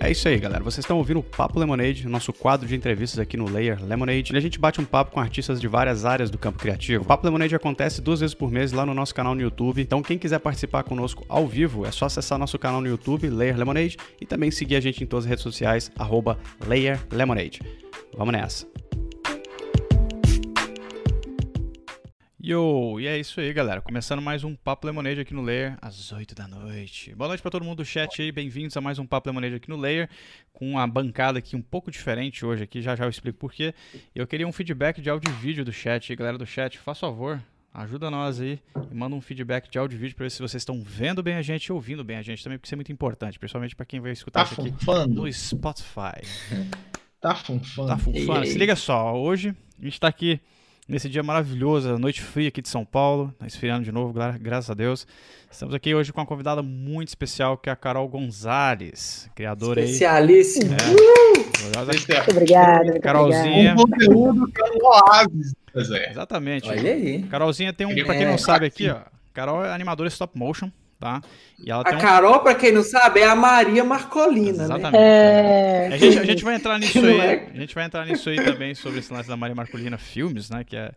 É isso aí, galera. Vocês estão ouvindo o Papo Lemonade, nosso quadro de entrevistas aqui no Layer Lemonade. E a gente bate um papo com artistas de várias áreas do campo criativo. O Papo Lemonade acontece duas vezes por mês lá no nosso canal no YouTube. Então, quem quiser participar conosco ao vivo, é só acessar nosso canal no YouTube, Layer Lemonade, e também seguir a gente em todas as redes sociais, arroba Layer Lemonade. Vamos nessa! Yo, e é isso aí, galera. Começando mais um Papo Lemonade aqui no Layer, às 8 da noite. Boa noite para todo mundo do chat aí, bem-vindos a mais um Papo Lemonade aqui no Layer, com uma bancada aqui um pouco diferente hoje aqui, já já eu explico porquê. Eu queria um feedback de áudio e vídeo do chat, galera do chat, faz favor, ajuda nós aí e manda um feedback de áudio e vídeo para ver se vocês estão vendo bem a gente e ouvindo bem a gente também, porque isso é muito importante, principalmente para quem vai escutar tá isso aqui funfando. no Spotify. Tá funfando. Tá funfando. Se liga só, hoje a gente tá aqui nesse dia maravilhoso, noite fria aqui de São Paulo, tá esfriando de novo, gra graças a Deus. Estamos aqui hoje com uma convidada muito especial, que é a Carol Gonzalez, criadora Especialíssima. aí. É, Muito obrigada. Carolzinha. Um conteúdo que é um oásis, Zé. Exatamente. Olha aí. Carolzinha tem um, É, pra quem não é, sabe aqui, ó. Carol é animadora stop motion, tá? E ela A tem um... Carol, pra quem não sabe, é a Maria Marcolina, né? Exatamente. É... A gente, a gente vai entrar nisso aí. é? A gente vai entrar nisso aí também sobre esse lance da Maria Marcolina Filmes, né? Que é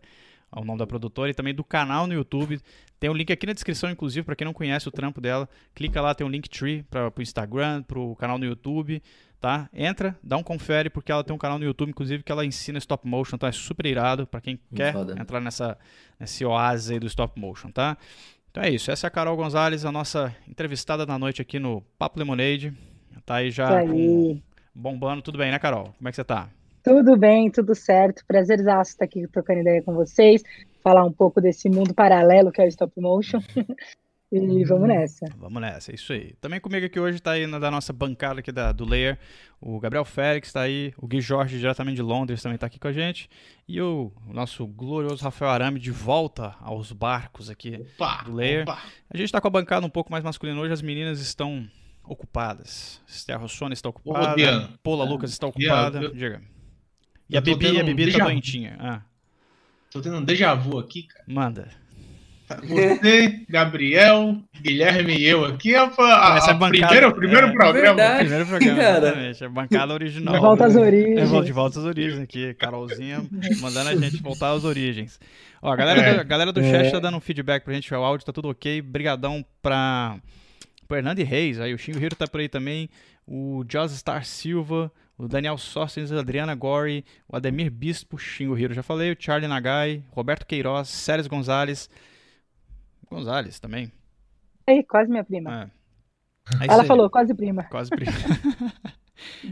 o nome da produtora e também do canal no YouTube. Tem um link aqui na descrição, inclusive, para quem não conhece o trampo dela. Clica lá, tem um link tree para o Instagram, pro canal no YouTube, tá? Entra, dá um confere, porque ela tem um canal no YouTube, inclusive, que ela ensina stop motion, tá? É super irado para quem quer foda. entrar nessa, nesse oásis aí do stop motion, tá? Então é isso, essa é a Carol Gonzalez, a nossa entrevistada da noite aqui no Papo Lemonade. Tá aí já aí. bombando, tudo bem, né, Carol? Como é que você tá? Tudo bem, tudo certo. Prazerzaço estar aqui trocando ideia com vocês, falar um pouco desse mundo paralelo que é o stop motion. E vamos nessa. Vamos nessa, é isso aí. Também comigo aqui hoje tá aí na da nossa bancada aqui da, do Layer, o Gabriel Félix tá aí, o Gui Jorge diretamente de Londres também tá aqui com a gente, e o, o nosso glorioso Rafael Arame de volta aos barcos aqui Opa, do Layer. opa. A gente tá com a bancada um pouco mais masculina hoje, as meninas estão ocupadas. Esther Rossoni está ocupada, Rodeando. Paula Lucas está Diana, ocupada, eu- diga. E eu a Bibi, a um Bibi tá doentinha. Ah, Tô tendo um déjà vu aqui, cara. manda. Você, Gabriel, Guilherme e eu aqui. A, a, Essa é a bancada- primeiro, o primeiro é. programa. Verdade. Primeiro programa, Cara. exatamente. A bancada original. De volta às É, origens. volta de volta às origens aqui. Carolzinha mandando a gente voltar às origens. Ó, a galera, É. do, a galera do É. chat tá dando um feedback pra gente. O áudio tá tudo ok. Brigadão pra, Hernando Reis. Aí o Xingo Hiro tá por aí também. O Joss Star Silva. O Daniel Sostens, a Adriana Gori, o Ademir Bispo, Xingo Hiro, já falei, o Charlie Nagai, Roberto Queiroz, Séries Gonzalez. Gonzalez também. Aí, quase minha prima. É. É Ela aí. falou, quase prima. Quase primo.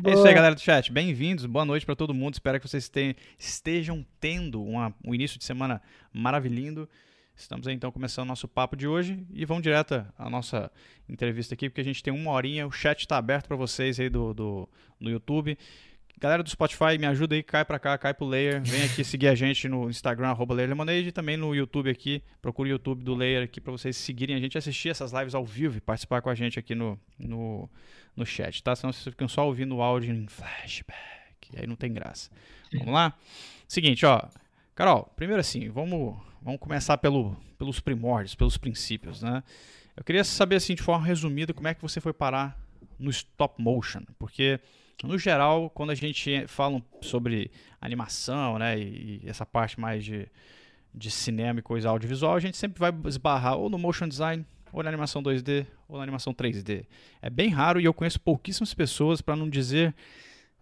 É isso aí, galera do chat. Bem-vindos, boa noite pra todo mundo. Espero que vocês te- estejam tendo uma- um início de semana maravilhoso. Estamos aí então começando o nosso papo de hoje e vamos direto à nossa entrevista aqui, porque a gente tem uma horinha. O chat está aberto para vocês aí do, do, no YouTube. Galera do Spotify, me ajuda aí, cai pra cá, cai pro Layer. Vem aqui seguir a gente no Instagram, arroba Layer Lemonade, e também no YouTube aqui. Procure o YouTube do Layer aqui pra vocês seguirem a gente, assistir essas lives ao vivo e participar com a gente aqui no, no, no chat, tá? Senão vocês ficam só ouvindo o áudio em flashback. E aí não tem graça. Vamos lá? Seguinte, ó. Carol, primeiro assim, vamos, vamos começar pelo, pelos primórdios, pelos princípios, né? Eu queria saber, assim, de forma resumida, como é que você foi parar no stop motion, porque no geral, quando a gente fala sobre animação, né, e, e essa parte mais de, de cinema e coisa audiovisual, a gente sempre vai esbarrar ou no motion design, ou na animação 2D, ou na animação 3D. É bem raro e eu conheço pouquíssimas pessoas, para não dizer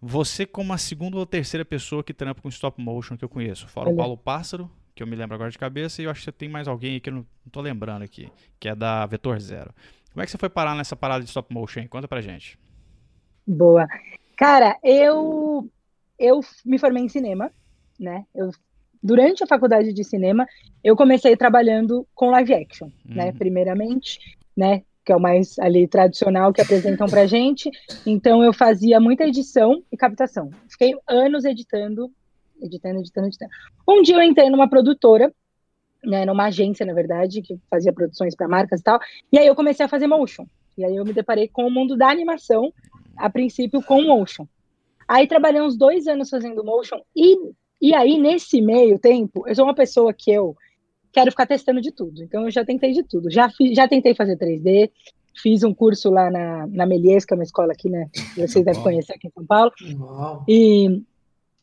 você como a segunda ou terceira pessoa que trampa com stop motion que eu conheço. Fora o. Paulo Pássaro, que eu me lembro agora de cabeça, e eu acho que você tem mais alguém aí que eu não, não tô lembrando aqui, que é da Vetor Zero. Como é que você foi parar nessa parada de stop motion? aí? Conta pra gente. Boa. Cara, eu eu me formei em cinema, né? Eu, durante a faculdade de cinema, eu comecei trabalhando com live action, né? Uhum. Primeiramente, né? Que é o mais ali tradicional que apresentam pra gente. Então eu fazia muita edição e captação. Fiquei anos editando, editando, editando, editando. Um dia eu entrei numa produtora, né? Numa agência, na verdade, que fazia produções para marcas e tal. E aí eu comecei a fazer motion. E aí eu me deparei com o mundo da animação, a princípio com motion. Aí trabalhei uns dois anos fazendo motion e, e aí nesse meio tempo eu sou uma pessoa que eu quero ficar testando de tudo. Então eu já tentei de tudo. Já fiz, já tentei fazer 3D, fiz um curso lá na, na Melies, que é uma escola aqui, né? Vocês devem conhecer aqui em São Paulo. Uau. E,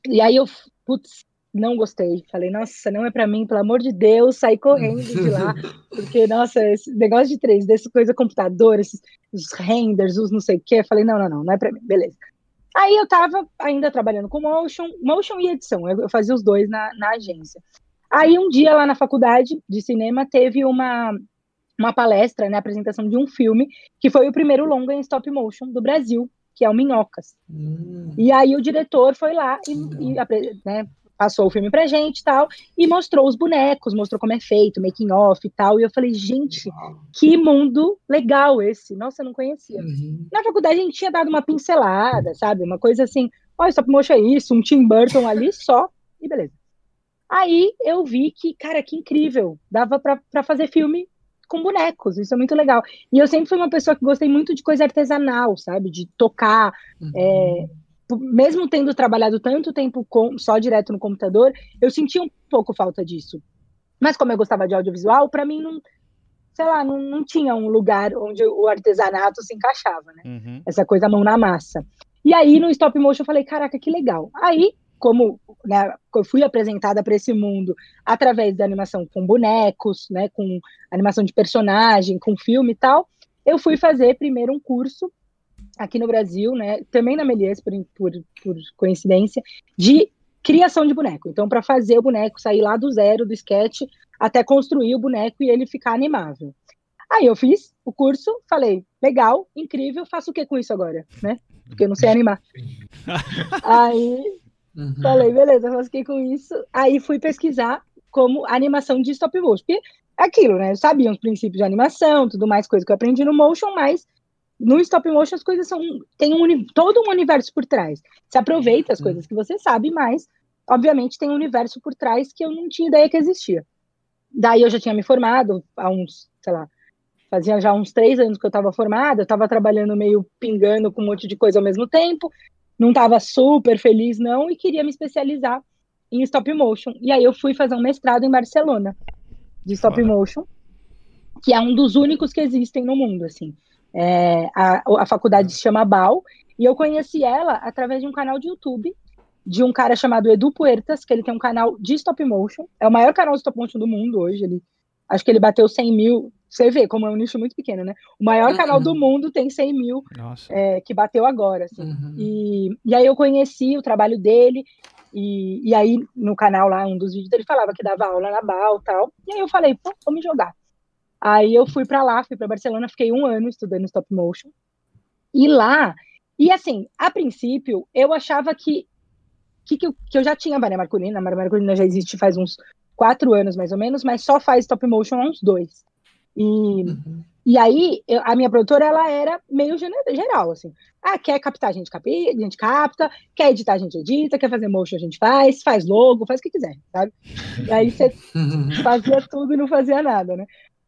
e aí eu, putz, não gostei. Falei, nossa, não é pra mim, pelo amor de Deus, saí correndo de lá. Porque, nossa, esse negócio de 3D, essa coisa computador, esses os renders, os não sei o quê. Falei, não, não, não, não é pra mim, beleza. Aí eu tava ainda trabalhando com motion, motion e edição, eu, eu fazia os dois na, na agência. Aí um dia lá na faculdade de cinema teve uma, uma palestra, né, apresentação de um filme, que foi o primeiro longa em stop motion do Brasil, que é o Minhocas. Hum, E aí o diretor foi lá e, e né, passou o filme pra gente e tal, e mostrou os bonecos, mostrou como é feito, making off e tal, e eu falei, gente, que mundo legal esse, nossa, eu não conhecia. Uhum. Na faculdade a gente tinha dado uma pincelada, sabe, uma coisa assim, ó, stop motion é isso, um Tim Burton ali só, e beleza. Aí eu vi que, cara, que incrível, dava pra pra fazer filme com bonecos, isso é muito legal. E eu sempre fui uma pessoa que gostei muito de coisa artesanal, sabe, de tocar, é, p- mesmo tendo trabalhado tanto tempo com, só direto no computador, eu sentia um pouco falta disso. Mas como eu gostava de audiovisual, para mim não, sei lá, não, não tinha um lugar onde o artesanato se encaixava, né? Uhum. Essa coisa mão na massa. E aí no stop motion eu falei, caraca, que legal. Aí, como né, eu fui apresentada para esse mundo através da animação com bonecos, né, com animação de personagem, com filme e tal, eu fui fazer primeiro um curso aqui no Brasil, né, também na Melies, por, por, por coincidência, de criação de boneco. Então, para fazer o boneco sair lá do zero, do sketch, até construir o boneco e ele ficar animável. Aí eu fiz o curso, falei, legal, incrível, faço o que com isso agora, né? Porque eu não sei animar. Aí Uhum. Falei, beleza, eu fiquei com isso. Aí fui pesquisar como animação de stop motion. Porque é aquilo, né? Eu sabia os princípios de animação, tudo mais, coisa que eu aprendi no motion, mas no stop motion as coisas são. Tem um, todo um universo por trás. Você aproveita as coisas que você sabe, mas, obviamente, tem um universo por trás que eu não tinha ideia que existia. Daí eu já tinha me formado há uns, sei lá, fazia já uns três anos que eu estava formada, eu estava trabalhando meio pingando com um monte de coisa ao mesmo tempo não estava super feliz, não, e queria me especializar em stop motion. E aí eu fui fazer um mestrado em Barcelona de stop motion, que é um dos únicos que existem no mundo, assim. É, a, a faculdade se chama BAU, e eu conheci ela através de um canal de YouTube de um cara chamado Edu Puertas, que ele tem um canal de stop motion, é o maior canal de stop motion do mundo hoje, ele, acho que ele bateu 100 mil, você vê como é um nicho muito pequeno, né? O maior Uhum. canal do mundo tem 100 mil, Nossa. é, que bateu agora, assim. Uhum. E, e aí eu conheci o trabalho dele, e, e aí no canal lá, um dos vídeos dele falava que dava aula na BAL e tal. E aí eu falei, pô, vou me jogar. Aí eu fui pra lá, fui pra Barcelona, fiquei um ano estudando stop motion. E lá, e assim, a princípio, eu achava que, que, que, eu, que eu já tinha a Maria Marcolina, a Maria Marcolina já existe faz uns quatro anos mais ou menos, mas só faz stop motion há uns dois. E, Uhum. e aí, eu- a minha produtora, ela era meio geral, assim. Ah, quer captar, a gente, capi, a gente capta, quer editar, a gente edita, quer fazer motion, a gente faz, faz logo, faz o que quiser, sabe? E aí você fazia tudo e não fazia nada, né?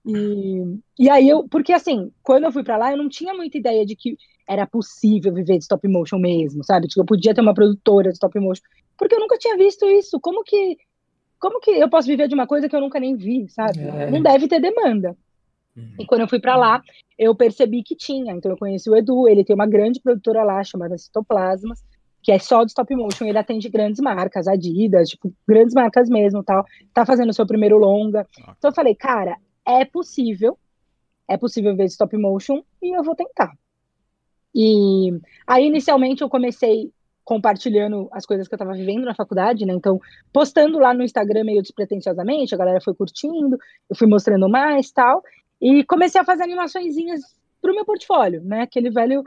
E, e aí eu, porque assim, quando eu fui pra lá, eu não tinha muita ideia de que era possível viver de stop motion mesmo, sabe? Tipo, eu podia ter uma produtora de stop motion, porque eu nunca tinha visto isso. Como que, como que eu posso viver de uma coisa que eu nunca nem vi, sabe? É. Não deve ter demanda. E quando eu fui pra lá, eu percebi que tinha. Então eu conheci o Edu, ele tem uma grande produtora lá chamada Citoplasmas, que é só de stop motion, ele atende grandes marcas, Adidas, tipo, grandes marcas mesmo, tal. Tá fazendo o seu primeiro longa. Então eu falei, cara, é possível. É possível ver stop motion e eu vou tentar. E aí inicialmente eu comecei compartilhando as coisas que eu estava vivendo na faculdade, né? Então, postando lá no Instagram meio despretensiosamente, a galera foi curtindo, eu fui mostrando mais, tal. E comecei a fazer animaçõezinhas pro meu portfólio, né? Aquele velho,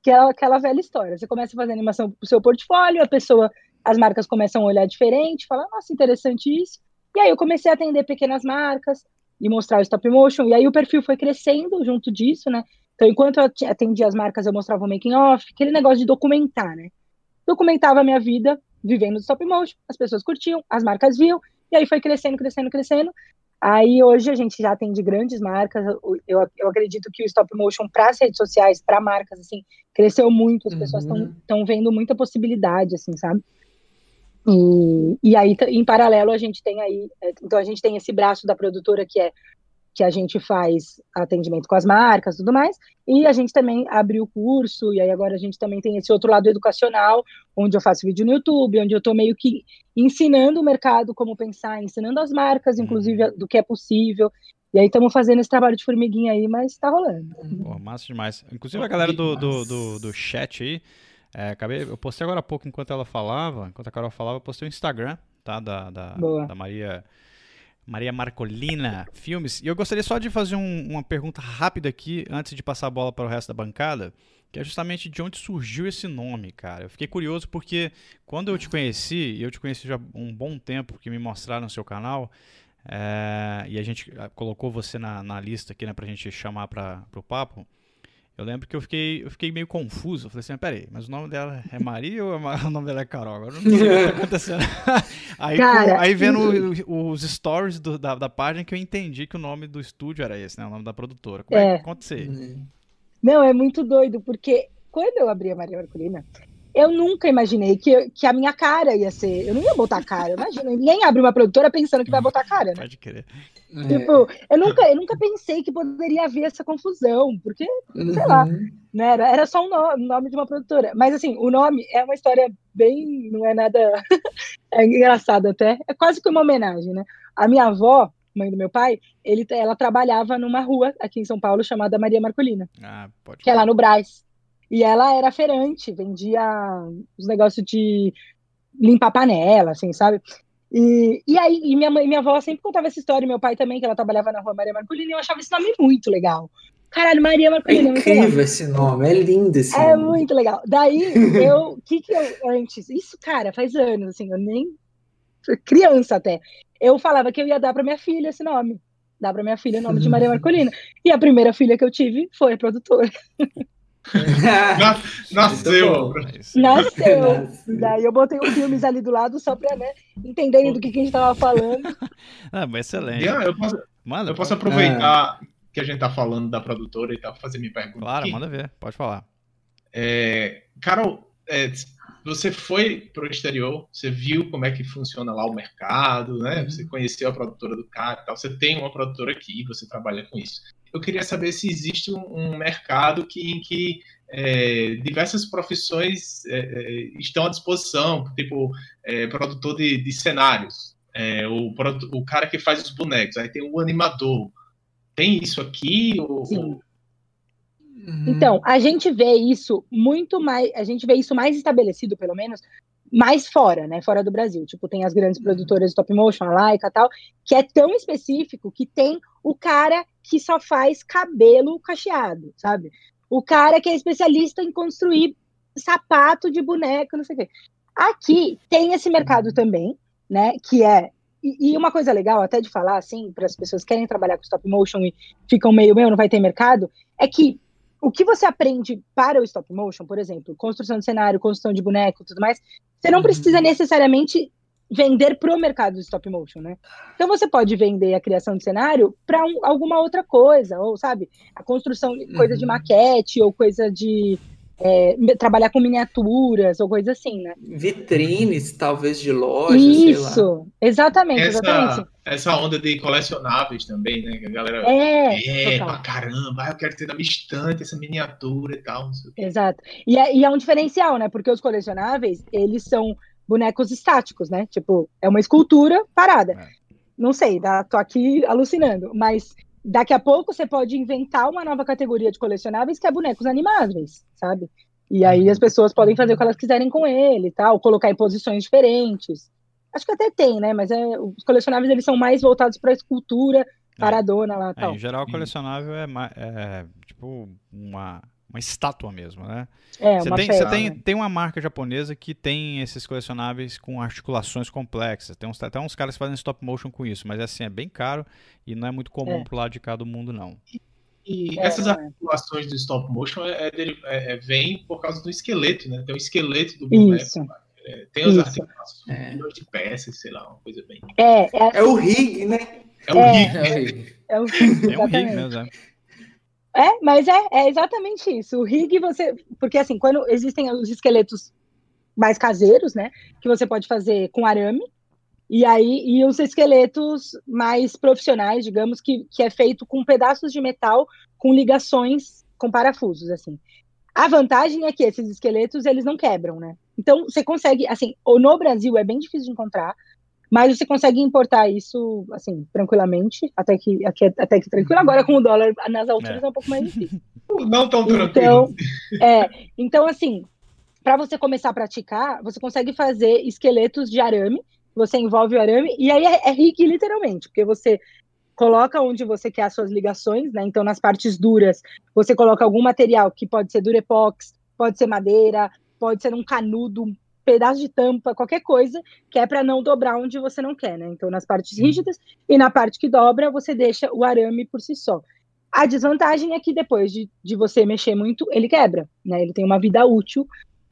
aquela, aquela velha história. Você começa a fazer animação pro seu portfólio, a pessoa, as marcas começam a olhar diferente, falar, nossa, interessante isso. E aí eu comecei a atender pequenas marcas e mostrar o stop motion. E aí o perfil foi crescendo junto disso, né? Então, enquanto eu atendia as marcas, eu mostrava o making off, aquele negócio de documentar, né? Documentava a minha vida vivendo do stop motion, as pessoas curtiam, as marcas viam, e aí foi crescendo, crescendo, crescendo. Aí hoje a gente já atende grandes marcas. Eu, eu acredito que o stop motion para as redes sociais, para marcas, assim, cresceu muito. As pessoas Uhum. estão vendo muita possibilidade, assim, sabe? E, e aí, em paralelo, a gente tem aí. é, Então, a gente tem esse braço da produtora que é que a gente faz atendimento com as marcas e tudo mais, e a gente também abriu o curso, e aí agora a gente também tem esse outro lado educacional, onde eu faço vídeo no YouTube, onde eu estou meio que ensinando o mercado como pensar, ensinando as marcas, inclusive, do que é possível. E aí estamos fazendo esse trabalho de formiguinha aí, mas está rolando. Pô, massa demais. Inclusive a galera do, do, do, do chat aí, é, acabei, eu postei agora há pouco, enquanto ela falava, enquanto a Carol falava, eu postei o Instagram, tá? Da, da, da Maria, Maria Marcolina Filmes. E eu gostaria só de fazer um- uma pergunta rápida aqui, antes de passar a bola para o resto da bancada, que é justamente de onde surgiu esse nome, cara. Eu fiquei curioso porque quando eu te conheci, e eu te conheci já há um bom tempo, porque me mostraram no seu canal, é, e a gente ah, colocou você na, na lista aqui, né, pra gente chamar para o papo. Eu lembro que eu fiquei, eu fiquei meio confuso. Eu falei assim, peraí, mas o nome dela é Maria ou é Ma- o nome dela é Carol? Agora eu não sei o que tá acontecendo. aí, Cara, com- aí vendo o- os stories do- da, da página que eu entendi que o nome do estúdio era esse, né? O nome da produtora. Como é, É. que aconteceu? Não, é muito doido, porque quando eu abri a Maria Marcolina, eu nunca imaginei que, que a minha cara ia ser. Eu não ia botar cara, imagina. Ninguém abre uma produtora pensando que vai botar cara, né? Pode crer. Tipo, eu nunca, eu nunca pensei que poderia haver essa confusão, porque sei lá. né, era, era só um nome, nome de uma produtora. Mas assim, o nome é uma história bem. não é nada. é engraçado até. É quase que uma homenagem, né? A minha avó, mãe do meu pai, ele, ela trabalhava numa rua aqui em São Paulo chamada Maria Marcolina Ah, pode que é lá no Brás. E ela era feirante, vendia os negócios de limpar panela, assim, sabe? E, e aí, e minha mãe, minha avó sempre contava essa história, e meu pai também, que ela trabalhava na rua Maria Marcolina, e eu achava esse nome muito legal. Caralho, Maria É Marcolina, muito legal. incrível esse nome, é lindo esse É nome. muito legal. Daí, eu, o que que eu, antes, isso, cara, faz anos, assim, eu nem, criança até, eu falava que eu ia dar pra minha filha esse nome. Dar pra minha filha o nome de Maria Marcolina. E a primeira filha que eu tive foi a produtora. Nasceu. Muito bom. É. Nasceu. Nasceu. Daí eu botei os filmes ali do lado só pra, né, entenderem do que, que a gente tava falando. Ah, mas excelente. Ian, eu posso, Manda, eu posso aproveitar que a gente tá falando da produtora e tal, fazer minha pergunta. Claro, aqui? manda ver. Pode falar. É, Carol, é, você foi pro exterior, você viu como é que funciona lá o mercado, né? Uhum. Você conheceu a produtora do cara e tal. Você tem uma produtora aqui, você trabalha com isso. Eu queria saber se existe um, um mercado que, em que é, diversas profissões é, é, estão à disposição, tipo é, produtor de, de cenários, é, o, o cara que faz os bonecos, aí tem o animador. Tem isso aqui? Ou, Sim. Então, a gente vê isso muito mais, a gente vê isso mais estabelecido, pelo menos, mais fora, né? Fora do Brasil. Tipo, tem as grandes produtoras de stop motion, a Laika e tal, que é tão específico que tem o cara que só faz cabelo cacheado, sabe? O cara que é especialista em construir sapato de boneco, não sei o quê. Aqui tem esse mercado também, né? Que é. E, e uma coisa legal até de falar, assim, para as pessoas que querem trabalhar com stop motion e ficam meio, meu, não vai ter mercado, é que o que você aprende para o stop motion, por exemplo, construção de cenário, construção de boneco e tudo mais, você não Uhum. precisa necessariamente vender para o mercado do stop motion, né? Então você pode vender a criação de cenário para alguma outra coisa, ou sabe, a construção de coisa de Uhum. maquete, ou coisa de é, trabalhar com miniaturas, ou coisa assim, né? Vitrines, talvez, de loja, sei lá. Isso, exatamente, exatamente. essa, essa onda de colecionáveis também, né? Que a galera É, É, pra caramba, ah, eu quero ter na minha estante essa miniatura e tal. Não sei o quê. Exato. E é, e é um diferencial, né? Porque os colecionáveis, eles são bonecos estáticos, né? Tipo, é uma escultura parada. É. Não sei, tá? tô aqui alucinando, mas daqui a pouco você pode inventar uma nova categoria de colecionáveis que é bonecos animáveis, sabe? E aí as pessoas podem fazer o que elas quiserem com ele e tal, colocar em posições diferentes. Acho que até tem, né? Mas é, os colecionáveis eles são mais voltados para escultura paradona lá e É, tal. em geral, colecionável é, é, tipo uma, uma estátua mesmo, né? É, Você uma tem, você tem, né? tem uma marca japonesa que tem esses colecionáveis com articulações complexas. Tem uns, até uns caras que fazem stop motion com isso, mas assim, é bem caro e não é muito comum É. pro lado de cá do mundo, não. E É, essas é. articulações do stop motion é, é é- é- vem por causa do esqueleto, né? Tem o esqueleto do boneco. Isso. é, tem as articulações, É. de peças, sei lá, uma coisa bem. É, é, É o rig, né? É o É. rig, É o rig. é o um rig mesmo, é. Mas é, é exatamente isso. O rig você. Porque assim, quando existem os esqueletos mais caseiros, né? Que você pode fazer com arame, E aí, e os esqueletos mais profissionais, digamos, que, que é feito com pedaços de metal com ligações com parafusos, assim. A vantagem é que esses esqueletos, eles não quebram, né? Então, você consegue, assim, no Brasil é bem difícil de encontrar, mas você consegue importar isso, assim, tranquilamente, até que, aqui, até que tranquilo. Agora, com o dólar nas alturas, é, é um pouco mais difícil. Não tão tranquilo. Então, é, então assim, para você começar a praticar, você consegue fazer esqueletos de arame, você envolve o arame, e aí é, é rig literalmente, porque você coloca onde você quer as suas ligações, né? Então, nas partes duras, você coloca algum material que pode ser durepox, pode ser madeira, pode ser um canudo, pedaço de tampa, qualquer coisa, que é para não dobrar onde você não quer, né? Então, nas partes rígidas e na parte que dobra, você deixa o arame por si só. A desvantagem é que depois de, de você mexer muito, ele quebra, né? Ele tem uma vida útil.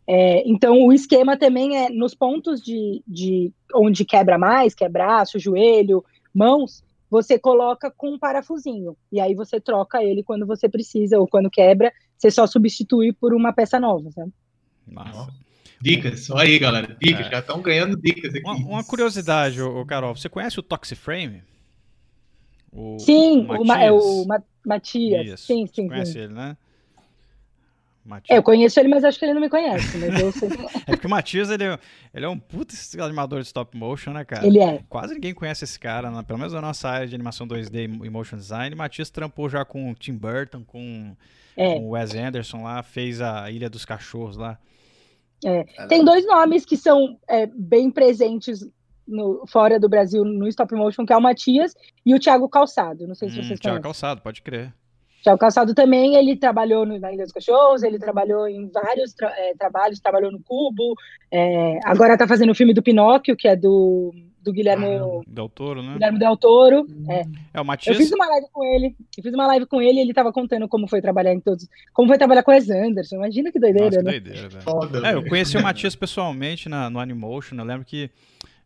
É, então, o esquema também é nos pontos de, de onde quebra mais, que é braço, joelho, mãos, você coloca com um parafusinho. E aí você troca ele quando você precisa, ou quando quebra, você só substitui por uma peça nova, sabe? Massa. Dicas, olha aí, galera. Dicas, é. já estão ganhando dicas aqui. Uma, uma curiosidade, o Carol, você conhece o Toxiframe? O, Sim, o, Ma é o Ma Matias. Isso. Sim, sim, conhece sim. ele, né? É, eu conheço ele, mas acho que ele não me conhece, mas eu sei. é porque o Matias, ele, é, ele é um puta animador de stop motion, né, cara? Ele é. Quase ninguém conhece esse cara, né? pelo menos na nossa área de animação 2D e motion design. O Matias trampou já com o Tim Burton, com, é. com o Wes Anderson lá, fez a Ilha dos Cachorros lá. É. Tem dois nomes que são é, bem presentes no, fora do Brasil no stop motion, que é o Matias e o Thiago Calçado. Não sei se hum, vocês Thiago Calçado, pode crer. Thiago Calçado também, ele trabalhou no, na Ilha dos Cachorros, ele trabalhou em vários tra é, trabalhos, trabalhou no Cubo, é, agora tá fazendo o filme do Pinóquio, que é do, do Guilherme ah, Del Toro, né? Guilherme Del Toro. É. é o Matias... Eu fiz uma live com ele, eu fiz uma live com ele e ele tava contando como foi trabalhar em todos, como foi trabalhar com o Wes Anderson, imagina que doideira, Nossa, que né? Doideira, Foda, é, eu conheci o Matias pessoalmente na, no Animotion, eu lembro que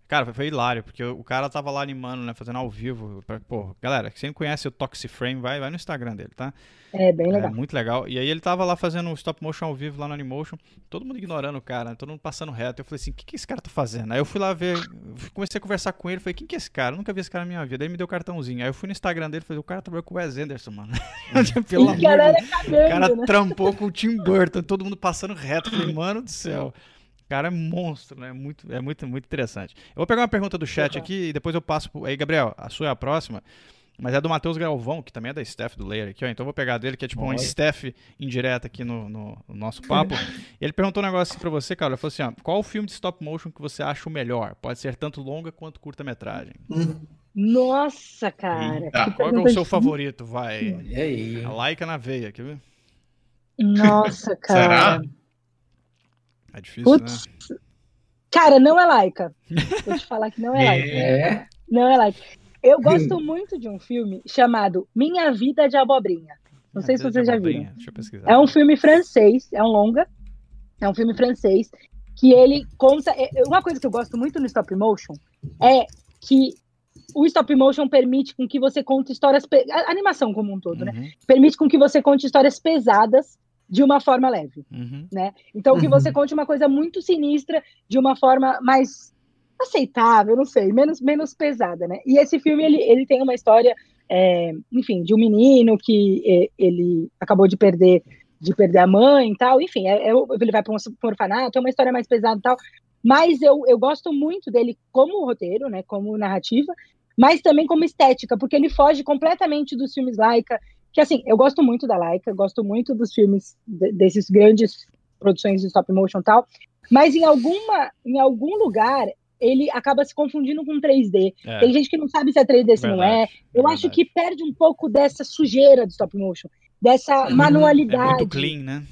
Cara, foi hilário, porque o cara tava lá animando, né? Fazendo ao vivo. Pô, galera, quem não conhece o Toxiframe, vai, vai no Instagram dele, tá? É, bem legal. É, muito legal. E aí ele tava lá fazendo um stop motion ao vivo lá no Animotion. Todo mundo ignorando o cara, né? todo mundo passando reto. Eu falei assim, o que, que esse cara tá fazendo? Aí eu fui lá ver, comecei a conversar com ele. Falei, quem que é esse cara? Eu nunca vi esse cara na minha vida. Aí me deu o cartãozinho. Aí eu fui no Instagram dele e falei, o cara trabalhou com o Wes Anderson, mano. Pelo amor de Deus. O cara né? trampou com o Tim Burton, todo mundo passando reto. Eu falei, mano do céu cara é monstro, né? Muito, é muito, muito interessante. Eu vou pegar uma pergunta do chat aqui e depois eu passo. Pro... Aí, Gabriel, a sua é a próxima. Mas é do Matheus Galvão, que também é da staff do Layer aqui, ó. Então eu vou pegar dele, que é tipo Olha. uma staff indireta aqui no, no, no nosso papo. e ele perguntou um negócio assim pra você, cara. Ele falou assim: ó, qual o filme de stop motion que você acha o melhor? Pode ser tanto longa quanto curta-metragem. Nossa, cara. Qual é o seu favorito? Vai. E aí? A Laika na veia, quer ver? Nossa, cara. Será? É difícil, Putz. né? Cara, não é laica. Vou te falar que não é laica. É. Não é laica. Eu gosto muito de um filme chamado Minha Vida de Abobrinha. Não sei se vocês já viram. Deixa eu pesquisar. É um filme francês, é um longa. É um filme francês que ele conta. É, uma coisa que eu gosto muito no stop motion é que o stop motion permite com que você conte histórias. A animação como um todo, né? uhum. né? Permite com que você conte histórias pesadas de uma forma leve, uhum. né? Então que você uhum. conte uma coisa muito sinistra de uma forma mais aceitável, não sei, menos menos pesada, né? E esse filme ele, ele tem uma história, é, enfim, de um menino que ele acabou de perder de perder a mãe e tal, enfim, é, é ele vai para um, um orfanato, é uma história mais pesada e tal, mas eu, eu gosto muito dele como roteiro, né, como narrativa, mas também como estética, porque ele foge completamente dos filmes Laika, que assim, eu gosto muito da Laika, gosto muito dos filmes de, desses grandes produções de stop motion e tal, mas em alguma em algum lugar ele acaba se confundindo com 3D. É. Tem gente que não sabe se é 3D, se verdade, não é. Eu verdade. acho que perde um pouco dessa sujeira do stop motion, dessa uhum. manualidade. É muito clean, né?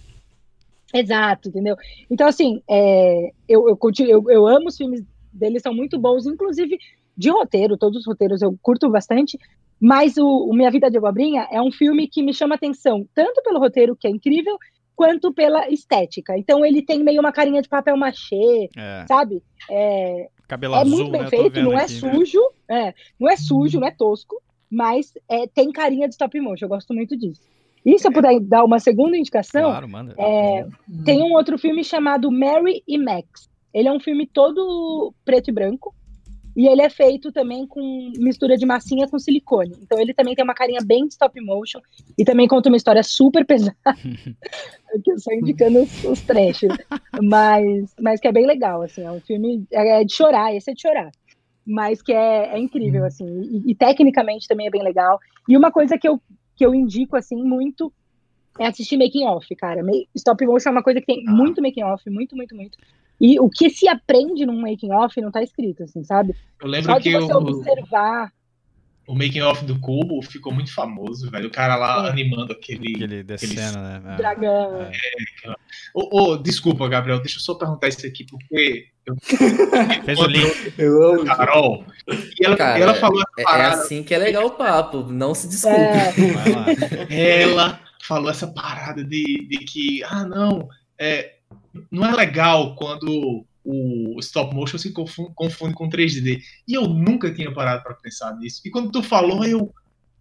Exato, entendeu? Então, assim, é, eu, eu, continuo, eu, eu amo os filmes deles, são muito bons, inclusive de roteiro, todos os roteiros eu curto bastante, mas o, o Minha Vida de Abobrinha é um filme que me chama atenção, tanto pelo roteiro, que é incrível, quanto pela estética. Então ele tem meio uma carinha de papel machê, é. sabe? É, Cabelo é azul, muito bem né? feito, não é aqui, sujo, né? é, não é sujo, não é tosco, mas é, tem carinha de stop motion, eu gosto muito disso. E se eu puder dar uma segunda indicação, claro. É, tem um outro filme chamado Mary e Max. Ele é um filme todo preto e branco, E ele é feito também com mistura de massinha com silicone. Então ele também tem uma carinha bem de stop motion e também conta uma história super pesada. que eu só indicando os, os trechos. Mas, mas que é bem legal, assim. É um filme é de chorar, esse é de chorar. Mas que é, é incrível, assim. E, e tecnicamente também é bem legal. E uma coisa que eu, que eu indico, assim, muito é assistir making off, cara. Stop motion é uma coisa que tem muito making off, muito, muito, muito. E o que se aprende num making off não tá escrito, assim, sabe? Eu lembro Só que de você o, observar. o making off do Cubo ficou muito famoso, velho. O cara lá É. animando aquele. Aquele descendo, né? É. Dragão. Ô, ô, desculpa, Gabriel, deixa eu só perguntar isso aqui, porque eu Fez o link. Eu amo. Carol, e ela, Cara, e ela falou essa É, é parada. assim que é legal o papo, não se desculpe. É, ela falou essa parada de, de que, ah, não, é, não é legal quando o stop motion se confunde, confunde com 3D. E eu nunca tinha parado para pensar nisso. E quando tu falou, eu,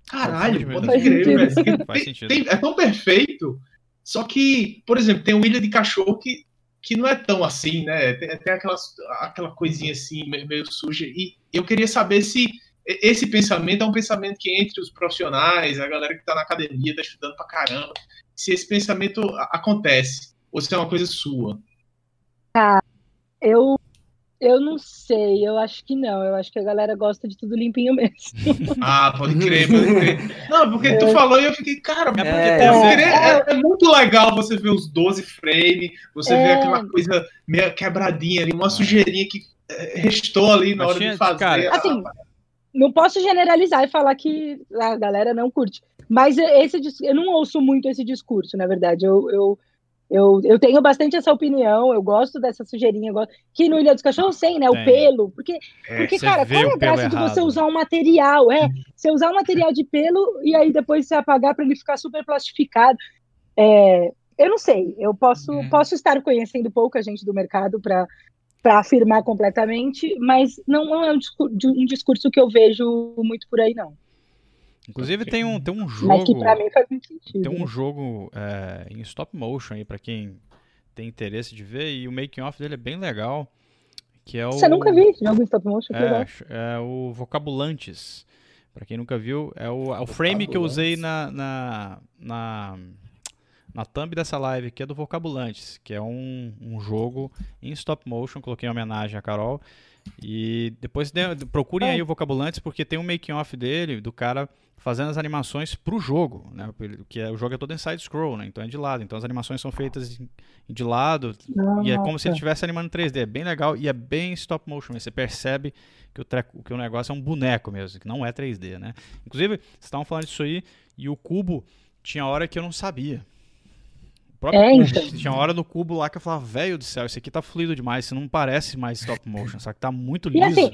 caralho, pode crer, velho. É tão perfeito. Só que, por exemplo, tem o Ilha de Cachorro que, que não é tão assim, né? Tem, tem aquela, aquela coisinha assim, meio, meio suja. E eu queria saber se esse pensamento é um pensamento que entre os profissionais, a galera que tá na academia, tá estudando pra caramba, se esse pensamento acontece, ou se é uma coisa sua. eu, eu não sei, eu acho que não. Eu acho que a galera gosta de tudo limpinho mesmo. Ah, pode crer, pode crer. Não, porque tu falou e eu fiquei, cara, É porque É, é, é muito legal você ver os 12 frames, você ver É. aquela coisa meio quebradinha ali, uma sujeirinha que é, restou ali na Mas hora de fazer. cara, a- Assim, Não posso generalizar e falar que a galera não curte. Mas esse eu não ouço muito esse discurso, na verdade. Eu, eu, eu, eu tenho bastante essa opinião, eu gosto dessa sujeirinha, eu gosto- que no Ilha dos Cachorros tem, né? O Tem. pelo. Porque, É, porque cara, qual é a graça de você usar um material? É, você usar um material de pelo e aí depois você apagar para ele ficar super plastificado. É, eu não sei, eu posso, Uhum. posso estar conhecendo pouca gente do mercado para para afirmar completamente, mas não é um discurso, um discurso que eu vejo muito por aí, não. Inclusive tem um, tem um Mas que jogo. para mim faz muito sentido. Tem um jogo é, em stop motion aí pra quem tem interesse de ver e o making off dele é bem legal, que é o Você nunca viu esse jogo em stop motion? É, é o Vocabulantes. Pra quem nunca viu, é o, é o frame que eu usei na, na, na, na thumb dessa live, que é do Vocabulantes, que é um, um jogo em stop motion, coloquei em homenagem a Carol. E depois de- procurem aí o Vocabulantes, porque tem um making off dele, do cara fazendo as animações pro jogo, né? Que é, o jogo é todo em side scroll, né? Então é de lado. Então as animações são feitas de lado, e é como se ele estivesse animando em 3D. É bem legal e é bem stop motion. Você percebe que o, treco, que o negócio é um boneco mesmo, que não é 3D, né? Inclusive, vocês estavam falando disso aí e o cubo tinha hora que eu não sabia. Próprio É, cubo, então. Tinha hora no cubo lá que eu falava, velho do céu, isso aqui tá fluido demais, isso não parece mais stop motion, só que tá muito E liso. assim,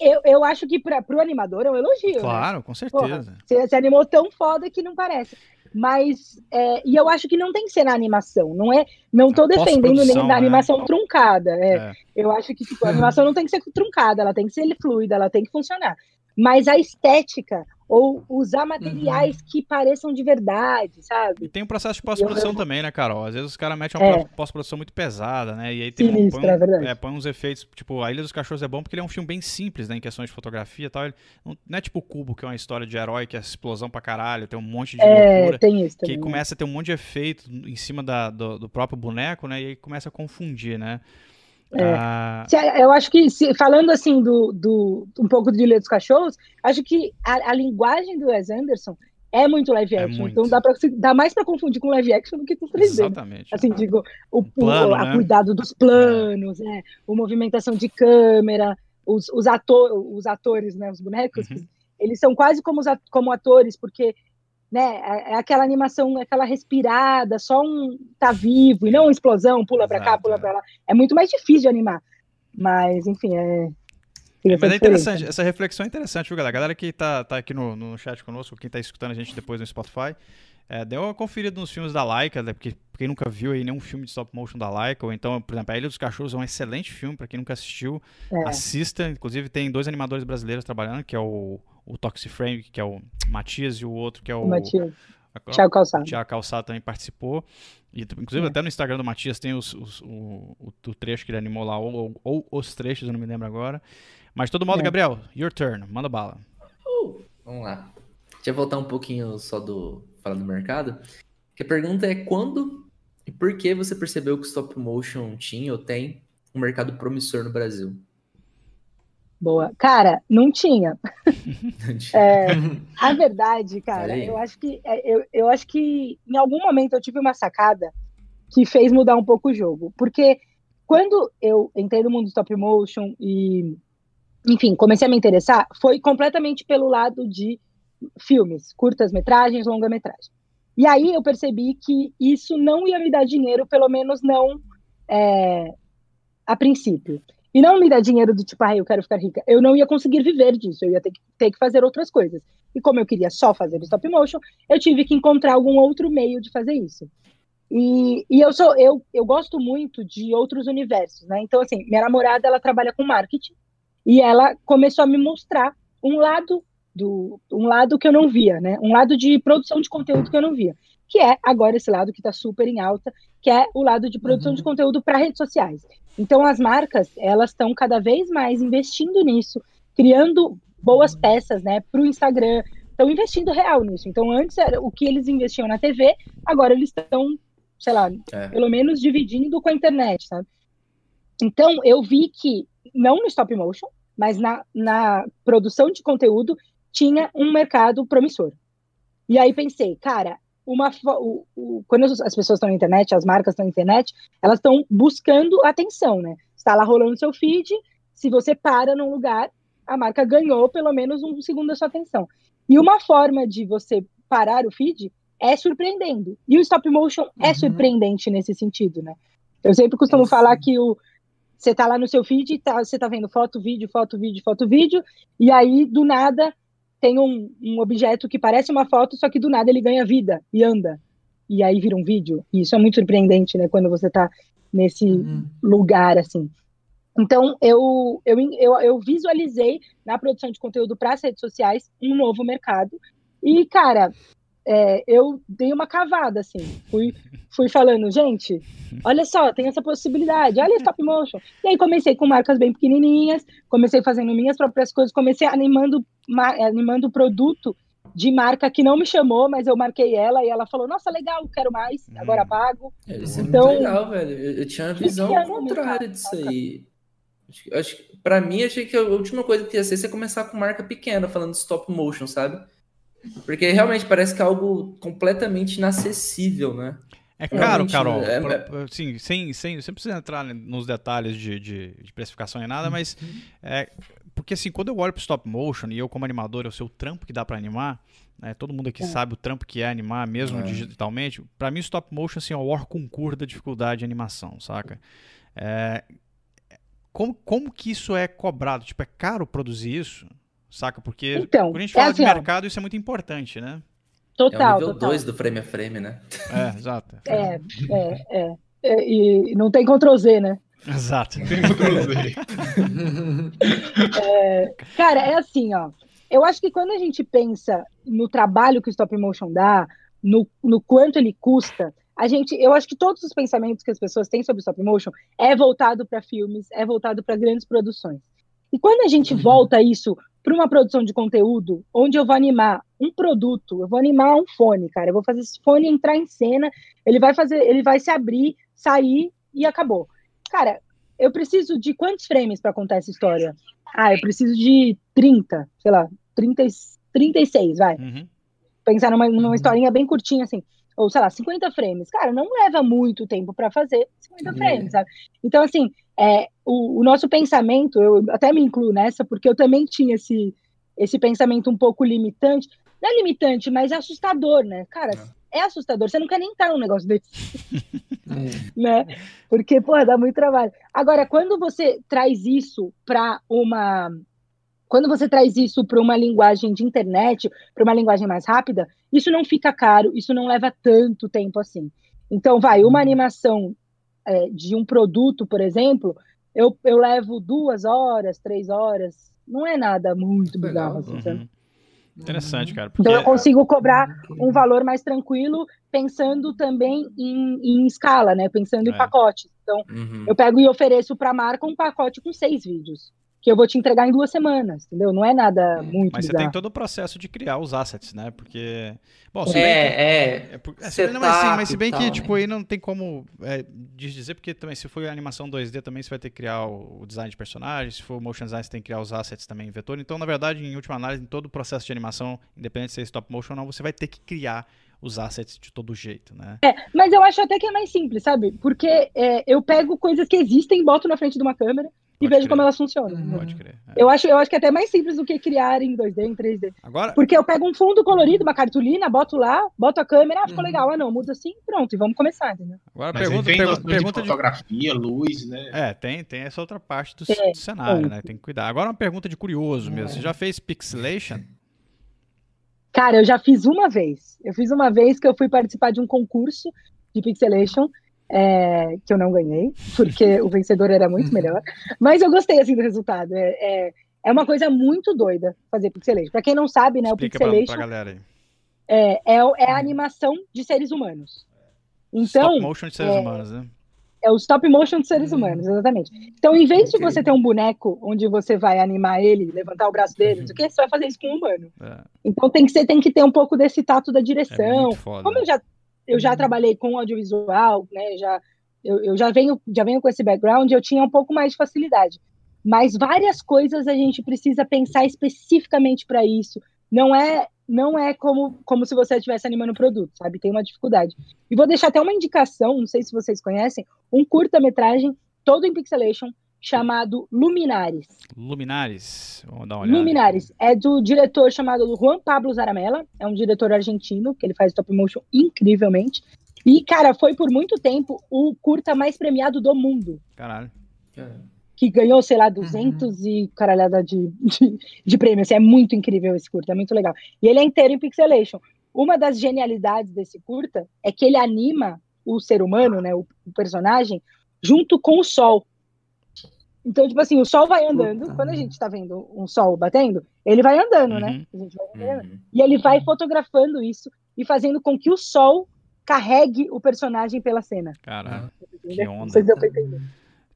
eu, eu acho que para o animador é um elogio. né? claro, com certeza. Você, você animou tão foda que não parece. Mas, é, e eu acho que não tem que ser na animação, não é? Não tô A defendendo nem da né? animação truncada. é. É. Eu acho que tipo, a animação não tem que ser truncada, ela tem que ser fluida, ela tem que funcionar. Mas a estética, ou usar materiais Uhum. que pareçam de verdade, E sabe? tem um processo de pós-produção Eu- também, né, Carol? Às vezes os caras metem uma É. pós-produção muito pesada, né? E aí tem um, põe, um- é é, põe uns efeitos, tipo, A Ilha dos Cachorros é bom porque ele é um filme bem simples, né, em questões de fotografia e tal. Ele não, é tipo o Cubo, que é uma história de herói, que é explosão pra caralho, tem um monte de É, loucura. tem isso Que também. né? começa a ter um monte de efeito em cima da- do, do próprio boneco, né? E aí começa a confundir, né? É. Ah, Eu acho que, se- falando assim do, do um pouco do Ilha dos Cachorros, acho que a, a linguagem do Wes Anderson é muito live É action. muito. Então dá, pra, dá mais para confundir com live action do que com 3D. né? exatamente. Assim, digo, o, o- plano, a né? cuidado dos planos, né? a movimentação de câmera, os, os, ator, os atores, né? Os bonecos, Uhum. eles são quase como, os como atores, porque né, é é aquela animação, aquela respirada, só um tá vivo, e não uma explosão, pula pra cá, pula é. pra lá. É muito mais difícil de animar. Mas, enfim, é. É, mas é interessante, essa reflexão é interessante, viu, galera? A galera que tá, tá aqui no, no chat conosco, quem tá escutando a gente depois no Spotify, é, deu uma conferida nos filmes da Laika, né, porque quem nunca viu aí nenhum filme de stop motion da Laika, ou então, por exemplo, A Ilha dos Cachorros é um excelente filme, pra quem nunca assistiu, É. assista. Inclusive tem dois animadores brasileiros trabalhando, que é o, o Toxiframe, que é o Matias, e o outro que é o... Matias, Thiago Calçado. o Thiago Calçado também participou. E, inclusive, É. até no Instagram do Matias tem os, os- o, o- o trecho que ele animou lá, ou, ou- ou os trechos, eu não me lembro agora. Mas de todo modo, É. Gabriel, your turn, manda bala. Uh, vamos lá. Deixa eu voltar um pouquinho só do falar do mercado. Que a pergunta é quando e por que você percebeu que o stop motion tinha ou tem um mercado promissor no Brasil? Boa. Cara, não tinha. É, a verdade, cara, aí. eu acho que é, eu, eu acho que em algum momento eu tive uma sacada que fez mudar um pouco o jogo. Porque quando eu entrei no mundo do stop motion e, enfim, comecei a me interessar, foi completamente pelo lado de filmes, curtas-metragens, longa-metragem. E aí eu percebi que isso não ia me dar dinheiro, pelo menos não é, a princípio. E não me dar dinheiro do tipo, ah, eu quero ficar rica. Eu não ia conseguir viver disso, eu ia ter que, ter que fazer outras coisas. E como eu queria só fazer stop motion, eu tive que encontrar algum outro meio de fazer isso. E, e eu sou eu, eu gosto muito de outros universos, né? Então, assim, minha namorada ela trabalha com marketing e ela começou a me mostrar um lado do um lado que eu não via, né? Um lado de produção de conteúdo que eu não via, que é agora esse lado que está super em alta, que é o lado de produção de conteúdo para redes sociais. Então as marcas elas estão cada vez mais investindo nisso, criando boas peças, né, para o Instagram, estão investindo real nisso. Então antes era o que eles investiam na TV, agora eles estão, sei lá, É. pelo menos dividindo com a internet, sabe? Então eu vi que não no stop motion, mas na, na produção de conteúdo tinha um mercado promissor. E aí pensei, cara, uma o, o- quando as as pessoas estão na internet, as marcas estão na internet, elas estão buscando atenção, né? Está lá rolando seu feed, se você para num lugar, a marca ganhou pelo menos um segundo da sua atenção. E uma forma de você parar o feed é surpreendendo. E o stop motion é Uhum. surpreendente nesse sentido, né? Eu sempre costumo É, falar sim. que o você tá lá no seu feed, tá, você tá vendo foto, vídeo, foto, vídeo, foto, vídeo, e aí do nada tem um, um objeto que parece uma foto, só que do nada ele ganha vida e anda. E aí vira um vídeo. E isso é muito surpreendente, né? Quando você tá nesse Uhum. lugar, assim. Então, eu, eu, eu, eu visualizei na produção de conteúdo para as redes sociais um novo mercado. E, cara, é, eu dei uma cavada, assim. Fui, fui falando, gente, olha só, tem essa possibilidade, olha stop motion. E aí comecei com marcas bem pequenininhas, comecei fazendo minhas próprias coisas, comecei animando, ma- animando produto de marca que não me chamou, mas eu marquei ela e ela falou, nossa, legal, quero mais, agora Hum. pago. Isso é Então- muito legal, velho. Eu, eu tinha uma visão é contrária disso aí. Acho, acho pra mim, achei que a última coisa que ia ser você começar com marca pequena, falando stop motion, sabe? Porque realmente parece que é algo completamente inacessível, né? É caro, Realmente, Carol. é- Assim, sem, sem, sem precisar entrar nos detalhes de, de, de precificação e nada, mas é, porque assim, quando eu olho pro stop motion e eu como animador, eu sei o trampo que dá pra animar, né, todo mundo aqui É. sabe o trampo que é animar, mesmo É. digitalmente, pra mim o stop motion assim, é o hors concurso da dificuldade de animação, saca? É, como, como que isso é cobrado? Tipo, é caro produzir isso? Saca? Porque Então, quando a gente é fala assim, de ó, mercado, isso é muito importante, né? É o total, nível total. 2 do frame a frame, né? É, exato. É, é, é. É, E não tem Ctrl Z, né? Exato. Tem Ctrl Z. Cara, é assim, ó. Eu acho que quando a gente pensa no trabalho que o stop motion dá, no, no quanto ele custa, a gente, eu acho que todos os pensamentos que as pessoas têm sobre stop motion é voltado para filmes, é voltado para grandes produções. E quando a gente Uhum. volta isso para uma produção de conteúdo, onde eu vou animar um produto, eu vou animar um fone, cara, eu vou fazer esse fone entrar em cena, ele vai fazer, ele vai se abrir, sair e acabou. Cara, eu preciso de quantos frames para contar essa história? Ah, eu preciso de 30, sei lá, 30, e- 36, vai. Uhum. Pensar numa, numa Uhum. historinha bem curtinha assim. Ou, sei lá, 50 frames. Cara, não leva muito tempo para fazer 50 É. frames, sabe? Então, assim, é, o, o nosso pensamento, eu até me incluo nessa, porque eu também tinha esse, esse pensamento um pouco limitante. Não é limitante, mas é assustador, né? Cara, é assustador. Você não quer nem estar num negócio desse É. né? Porque, pô, dá muito trabalho. Agora, quando você traz isso para uma. Quando você traz isso para uma linguagem de internet, para uma linguagem mais rápida, isso não fica caro, isso não leva tanto tempo assim. Então, vai, uma animação é, de um produto, por exemplo, eu, eu levo duas horas, três horas, não é nada muito bizarro, assim, sabe? Uhum. Interessante, cara. Porque Então, eu consigo cobrar um valor mais tranquilo, pensando também em, em escala, né? Pensando É. em pacotes. Então, Uhum. eu pego e ofereço para a marca um pacote com seis vídeos. Que eu vou te entregar em duas semanas, entendeu? Não é nada muito Mas você bizarro. tem todo o processo de criar os assets, né? Porque. Bom, se É, bem que- é. É, por- é, se- não, mas, sim, mas se bem tal, que, né? tipo, aí não tem como é, dizer, porque também, se for animação 2D, também você vai ter que criar o, o design de personagens, se for motion design, você tem que criar os assets também em vetor. Então, na verdade, em última análise, em todo o processo de animação, independente de ser stop motion ou não, você vai ter que criar os assets de todo jeito, né? Mas eu acho até que é mais simples, sabe? Porque é, eu pego coisas que existem, boto na frente de uma câmera e Pode vejo crer. como elas funcionam. Uhum. Pode crer. é. Eu acho, eu acho que é até mais simples do que criar em 2D, em 3D. Agora, Porque eu pego um fundo colorido, uma cartolina, boto lá, boto a câmera, ah, ficou Uhum. legal. Ah, não, muda assim, pronto, e vamos começar, entendeu? agora Mas pergunta, tem pergu- noções pergunta de de. fotografia, luz, né? É, tem, tem essa outra parte do, É, do cenário, tem. né? Tem que cuidar. Agora uma pergunta de curioso mesmo. Você já fez pixelation? Cara, eu já fiz uma vez. Eu fiz uma vez que eu fui participar de um concurso de pixelation, é, que eu não ganhei, porque o vencedor era muito melhor. Mas eu gostei, assim, do resultado. É, é, é uma coisa muito doida fazer pixelation. Pra quem não sabe, né, o Explica pra, pixelation pra galera aí. é, é, o- é a animação de seres humanos. Então, Stop motion de seres é, humanos, né? É o stop motion de seres humanos, exatamente. Então, em vez de Ok. você ter um boneco onde você vai animar ele, levantar o braço dele, não sei o que, você vai fazer isso com um humano. É, Então tem que, ser, tem que ter um pouco desse tato da é direção. muito foda. Como eu já, eu já trabalhei com audiovisual, né? Já, eu, eu já, venho, já venho com esse background, eu tinha um pouco mais de facilidade. Mas várias coisas a gente precisa pensar especificamente para isso. Não é não é como, como se você estivesse animando o produto, sabe? Tem uma dificuldade. E vou deixar até uma indicação, não sei se vocês conhecem, um curta-metragem todo em pixelation chamado Luminares. Luminares. Vamos dar uma olhada. Luminares é do diretor chamado Juan Pablo Zaramella, é um diretor argentino que ele faz stop motion incrivelmente. E cara, foi por muito tempo o curta mais premiado do mundo, Caralho. que ganhou, sei lá, 200 e caralhada de, de, de prêmio. Assim, é muito incrível esse curta, é muito legal. E ele é inteiro em pixelation. Uma das genialidades desse curta é que ele anima o ser humano, né, o, o personagem, junto com o sol. Então, tipo assim, o sol vai andando. Puta. Quando a gente tá vendo um sol batendo, ele vai andando, né? Uhum. A gente vai andando. Uhum. E ele vai fotografando isso e fazendo com que o sol carregue o personagem pela cena. Caralho. entendeu? onda. Não sei se entender.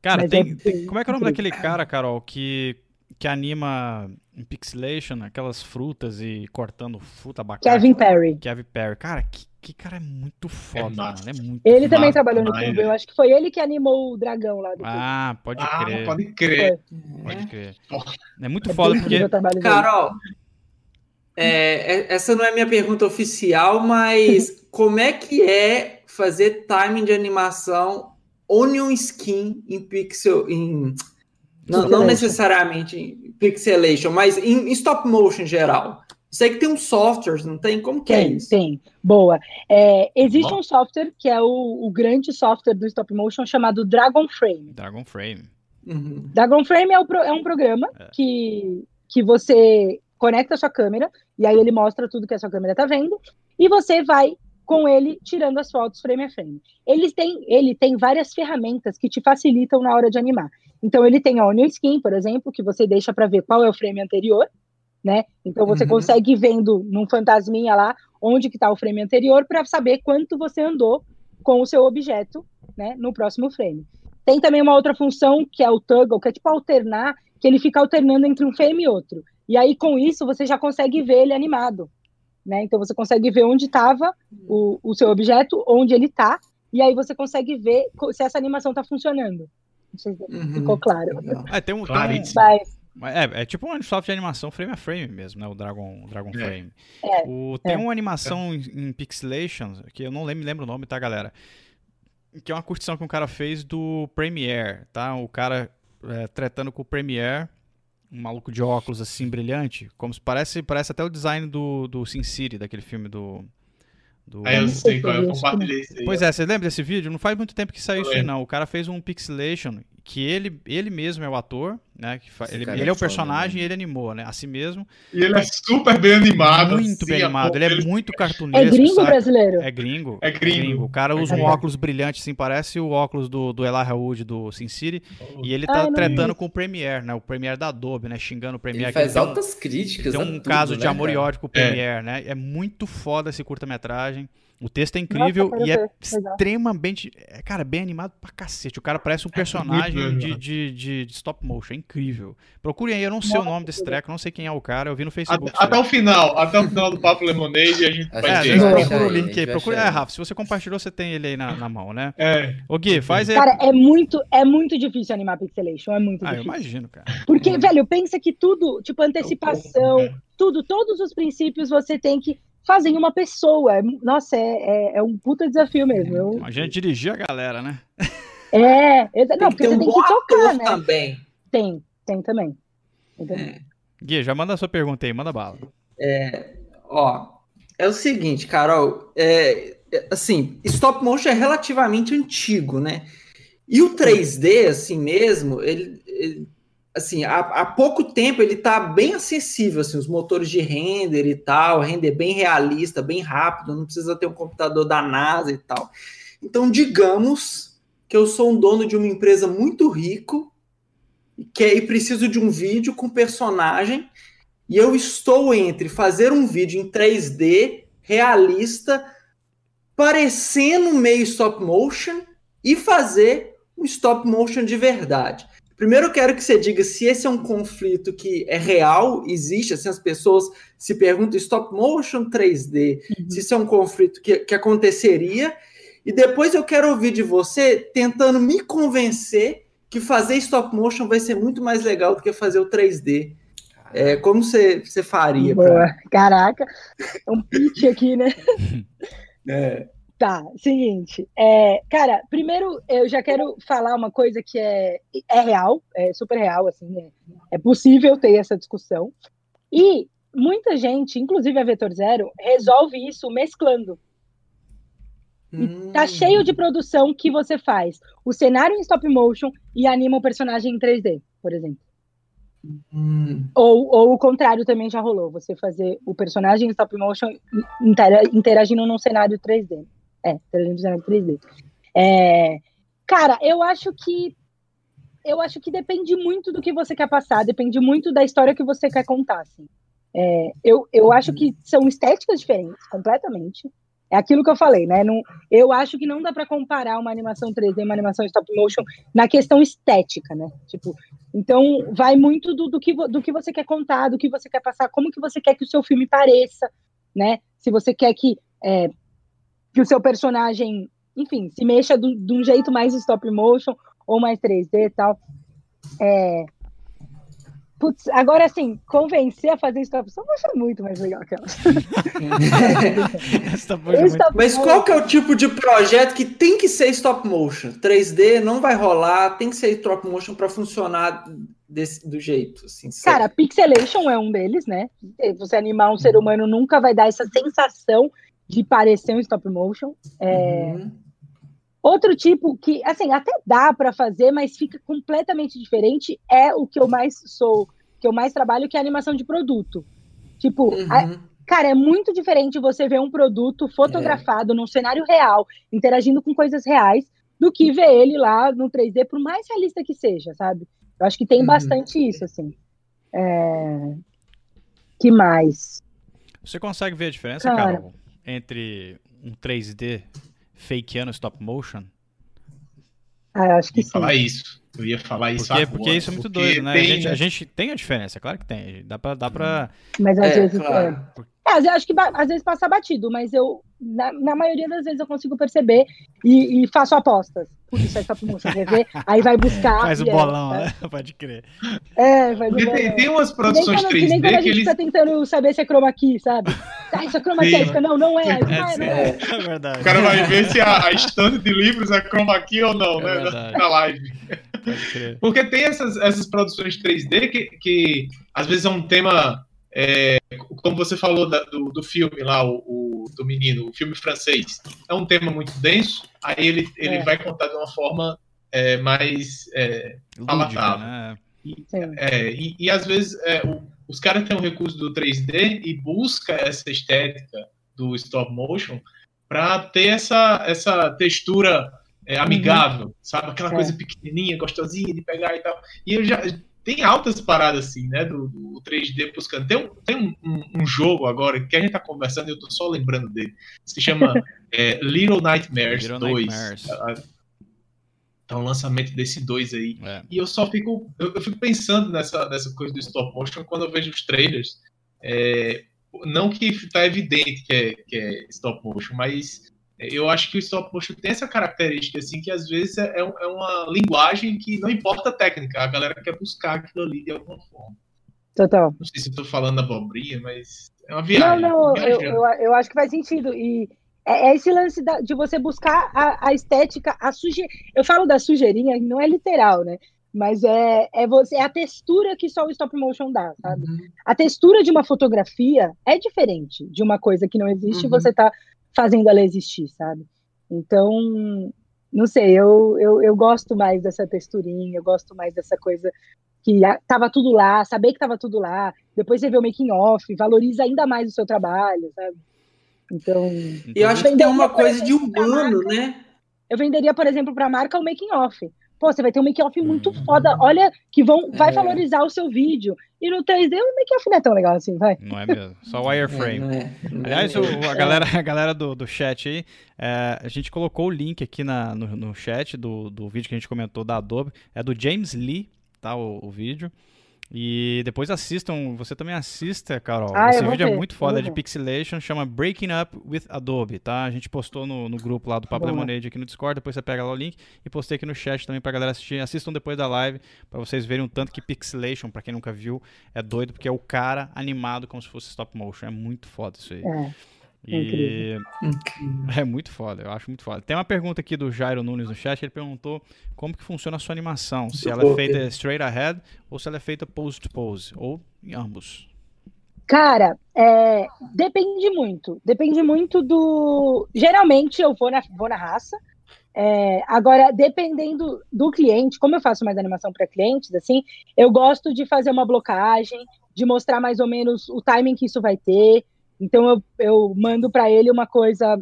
Cara, Mas tem, é tem- Como é que é o nome daquele cara, Carol, que, que anima em pixelation aquelas frutas e cortando fruta, abacate? Kevin Perry. Kevin Perry. Cara, que, que cara é muito foda, massa. mano. É muito Ele foda. também trabalhou no Cubo. Eu velho. acho que foi ele que animou o dragão lá do Ah, pode Ah, crer. pode crer. Pode crer. É É muito foda bem porque. Carol, é, é- essa não é minha pergunta oficial, mas como é que é fazer timing de animação onion skin em pixel, em não, não necessariamente em pixelation, mas em, em stop motion em geral? Sei que tem uns softwares, não tem? Como que é Tem, isso? tem. Boa. É, existe Bom. um software que é o, o grande software do stop motion chamado Dragon Frame. Dragon Frame. Uhum. Dragon Frame é, o é um programa É. que, que você conecta a sua câmera e aí ele mostra tudo que a sua câmera tá vendo e você vai com ele tirando as fotos frame a frame. Eles têm, ele tem várias ferramentas que te facilitam na hora de animar. Então ele tem a Onion Skin, por exemplo, que você deixa para ver qual é o frame anterior, né? Então você Uhum. consegue vendo num fantasminha lá onde que tá o frame anterior para saber quanto você andou com o seu objeto, né, no próximo frame. Tem também uma outra função que é o toggle, que é tipo alternar, que ele fica alternando entre um frame e outro. E aí com isso você já consegue ver ele animado, né? Então você consegue ver onde estava o, o seu objeto, onde ele tá, e aí você consegue ver se essa animação tá funcionando. Não sei se Uhum. ficou claro. É, tem um. Tem um é, é tipo um software de animação frame a frame mesmo, né? O Dragon, o Dragon É. Frame. É, O, tem é. uma animação em, em pixelation, que eu não lembro, lembro o nome, tá, galera? Que é uma curtição que um cara fez do Premiere, tá? O cara é, tretando com o Premiere, um maluco de óculos assim, brilhante, como se parece, parece até o design do, do Sin City, daquele filme do... do... Aí eu sei qual é, eu compartilhei isso aí. Pois é, você lembra desse vídeo? Não faz muito tempo que saiu Eu isso aí, não. O cara fez um pixelation que ele, ele mesmo é o ator, né? Que fa- Esse ele, ele é é o personagem né? e ele animou, né? A si mesmo. E ele é super bem animado. Muito bem assim, a animado. Ele é muito é cartunesco, gringo sabe? brasileiro? É gringo. É gringo. O cara É usa um gringo. óculos brilhante, assim, parece o óculos do, do Elijah Wood do Sin City. E ele tá Ai, não tretando com o Premiere, né? O Premiere da Adobe, né? Xingando o Premiere. Ele que faz um- altas críticas. tem um tudo, caso de né, amor e ódio com o É. Premiere, né? É muito foda esse curta-metragem. O texto é incrível quero e é extremamente. É, cara, bem animado pra cacete. O cara parece um personagem bem de, de, de- de stop motion. É incrível. Procurem aí, eu não sei o nome desse treco, não sei quem é o cara, eu vi no Facebook. Até, até o final, até o final do Papo Lemonade a gente vai É, ter. vai procura o link a gente aí. vai Procura, é. Rafa, se você compartilhou, você tem ele aí na, na mão, né? É. Ô Gui, faz aí. Cara, é muito, é muito difícil animar pixelation, é muito Ah, eu difícil. imagino, cara. Porque, velho, pensa que tudo, tipo, antecipação, É pouco, né? tudo, todos os princípios você tem que fazer em uma pessoa. É- Nossa, é, é, é um puta desafio mesmo. Eu- Imagina dirigir a galera, né? é, Tem não, que porque você um tem que tocar, né? também. Tem, tem também. Tem também. Gui, já manda a sua pergunta aí, manda bala. Ó, é o seguinte, Carol, é, é, assim, stop motion é relativamente antigo, né? E o 3D, assim mesmo, ele, ele- assim, há, há pouco tempo ele tá bem acessível, assim, os motores de render e tal, render bem realista, bem rápido, não precisa ter um computador da NASA e tal. Então, digamos que eu sou um dono de uma empresa muito rico, que aí preciso de um vídeo com personagem e eu estou entre fazer um vídeo em 3D realista, parecendo meio stop motion, e fazer um stop motion de verdade. Primeiro eu quero que você diga se esse é um conflito que é real, existe, assim, as pessoas se perguntam stop motion 3D, se isso é um conflito que, que aconteceria, e depois eu quero ouvir de você tentando me convencer que fazer stop motion vai ser muito mais legal do que fazer o 3D. É, como você, você faria? pra- Boa. Caraca, é um pitch aqui, né? É. Tá, seguinte. É, cara, primeiro eu já quero falar uma coisa que é, é real, é super real, assim, é, é possível ter essa discussão. E muita gente, inclusive a Vetor Zero, resolve isso mesclando. Tá Hum. cheio de produção que você faz o cenário em stop motion e anima o personagem em 3D, por exemplo. Hum. Ou, ou o contrário também já rolou, você fazer o personagem em stop motion intera- interagindo num cenário 3D. É, cenário 3D. É, cara, eu acho que eu acho que depende muito do que você quer passar, depende muito da história que você quer contar. Assim. É, eu, eu acho que são estéticas diferentes, completamente. É aquilo que eu falei, né? Não, eu acho que não dá para comparar uma animação 3D e uma animação stop motion na questão estética, né? Tipo, então vai muito do, do, que, do que você quer contar, do que você quer passar, como que você quer que o seu filme pareça, né? Se você quer que, é, que o seu personagem, enfim, se mexa do- de um jeito mais stop motion ou mais 3D e tal. É... Putz, agora assim, convencer a fazer stop motion vai ser muito mais legal que ela. Foi muito... Mas qual que é o tipo de projeto que tem que ser stop motion? 3D não vai rolar, tem que ser stop motion para funcionar desse, do jeito. Assim, Cara, pixelation é um deles, né? Você animar um ser humano nunca vai dar essa sensação de parecer um stop motion. É, Uhum. Outro tipo que, assim, até dá pra fazer, mas fica completamente diferente, é o que eu mais sou, que eu mais trabalho, que é a animação de produto. Tipo, a- Uhum. cara, é muito diferente você ver um produto fotografado num cenário real, interagindo com coisas reais, do que ver ele lá no 3D, por mais realista que seja, sabe? Eu acho que tem Uhum. bastante isso, assim. É... Que mais? Você consegue ver a diferença, Cara. Carol, entre um 3D fakeando stop motion? Ah, eu acho Eu que ia sim. falar isso. Eu ia falar isso Porque, agora. porque isso é muito porque doido, né? A tem, gente, a gente tem a diferença, claro que tem. Dá pra. Dá pra... Mas às É, vezes. claro. É. É, às vezes eu acho que às vezes passa batido, mas eu, na, na maioria das vezes, eu consigo perceber e, e faço apostas. Putz, é quer ver? Aí vai buscar. Faz o é, bolão, tá? né? Pode crer. É, faz o Porque bolão. tem, tem umas Que nem produções quando, que nem 3D quando a que gente eles. tá tentando saber se é chroma key, sabe? Ah, isso é chroma key, fica, não, não é. É, não é, não é. é verdade. O cara vai ver se a, a estante de livros é chroma key ou não, É né? verdade. Na live. Pode crer. Porque tem essas, essas produções 3D que, que às vezes é um tema. é, como você falou da- do, do filme lá, o, o- do menino, o filme francês. É um tema muito denso, aí ele, ele É. vai contar de uma forma é, mais. é, Lúdica, né? Sim. É, e, e às vezes é, o- os caras têm um recurso do 3D e busca essa estética do stop motion para ter essa, essa textura é, amigável, sabe? Aquela É. coisa pequenininha, gostosinha de pegar e tal. E eu já tem altas paradas assim, né? Do, do 3D buscando. Tem, um, tem um, um- um jogo agora que a gente tá conversando e eu tô só lembrando dele. Se chama é, Little Nightmares Little 2. Nightmares. Ah, é o lançamento desse dois aí. É. E eu só fico, eu, eu fico pensando nessa, nessa coisa do stop motion quando eu vejo os trailers. É, não que está evidente que é, que é stop motion, mas eu acho que o stop motion tem essa característica, assim, que às vezes é, é uma linguagem que não importa a técnica, a galera quer buscar aquilo ali de alguma forma. Total. Não sei se estou falando abobrinha, mas é uma viagem. Não, não, eu, eu, eu, acho que faz sentido. E é, é esse lance da, de você buscar a, a estética, a suje... Eu falo da sujeirinha, não é literal, né? Mas é, é, você, é a textura que só o stop motion dá, sabe? Uhum. A textura de uma fotografia é diferente de uma coisa que não existe uhum. e você tá fazendo ela existir, sabe? Então, não sei, eu, eu, eu gosto mais dessa texturinha, eu gosto mais dessa coisa que tava tudo lá, saber que tava tudo lá, depois você vê o making off, valoriza ainda mais o seu trabalho, sabe? Então, eu acho que tem uma coisa de humano, né? Eu venderia, por exemplo, para a marca o making off. Pô, você vai ter um make-off muito uhum. foda. Olha, que vão, vai é. valorizar o seu vídeo. E no 3D o make-off não é tão legal assim, vai. Não é mesmo. Só wireframe. É, não é, não Aliás, é. O, a galera, a galera do, do chat aí, é, a gente colocou o link aqui na, no, no chat do, do vídeo que a gente comentou da Adobe. É do James Lee, tá? O, o vídeo. E depois assistam, você também assista, Carol. Ah, Esse vídeo é ver, é muito foda de Pixelation, chama Breaking Up with Adobe, tá? A gente postou no, no grupo lá do Papo Lemonade aqui no Discord, depois você pega lá o link e postei aqui no chat também pra galera assistir. Assistam depois da live pra vocês verem o tanto que Pixelation, pra quem nunca viu, é doido, porque é o cara animado como se fosse stop motion. É muito foda isso aí. É. E é muito foda, eu acho muito foda. Tem uma pergunta aqui do Jairo Nunes no chat, ele perguntou como que funciona a sua animação, se ela é feita straight ahead ou se ela é feita pose to pose, ou em ambos. Cara, é, depende muito. Depende muito do. Geralmente eu vou na, vou na raça. É, agora, dependendo do cliente, como eu faço mais animação para clientes, assim, eu gosto de fazer uma blocagem, de mostrar mais ou menos o timing que isso vai ter. Então eu, eu mando para ele uma coisa,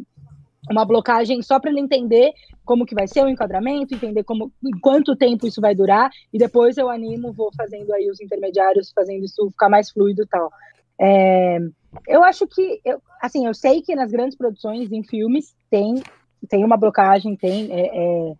uma blocagem só para ele entender como que vai ser o enquadramento, entender como quanto tempo isso vai durar e depois eu animo, vou fazendo aí os intermediários, fazendo isso ficar mais fluido e tal. É, eu acho que, eu, assim, eu sei que nas grandes produções em filmes tem tem uma blocagem, tem é, é,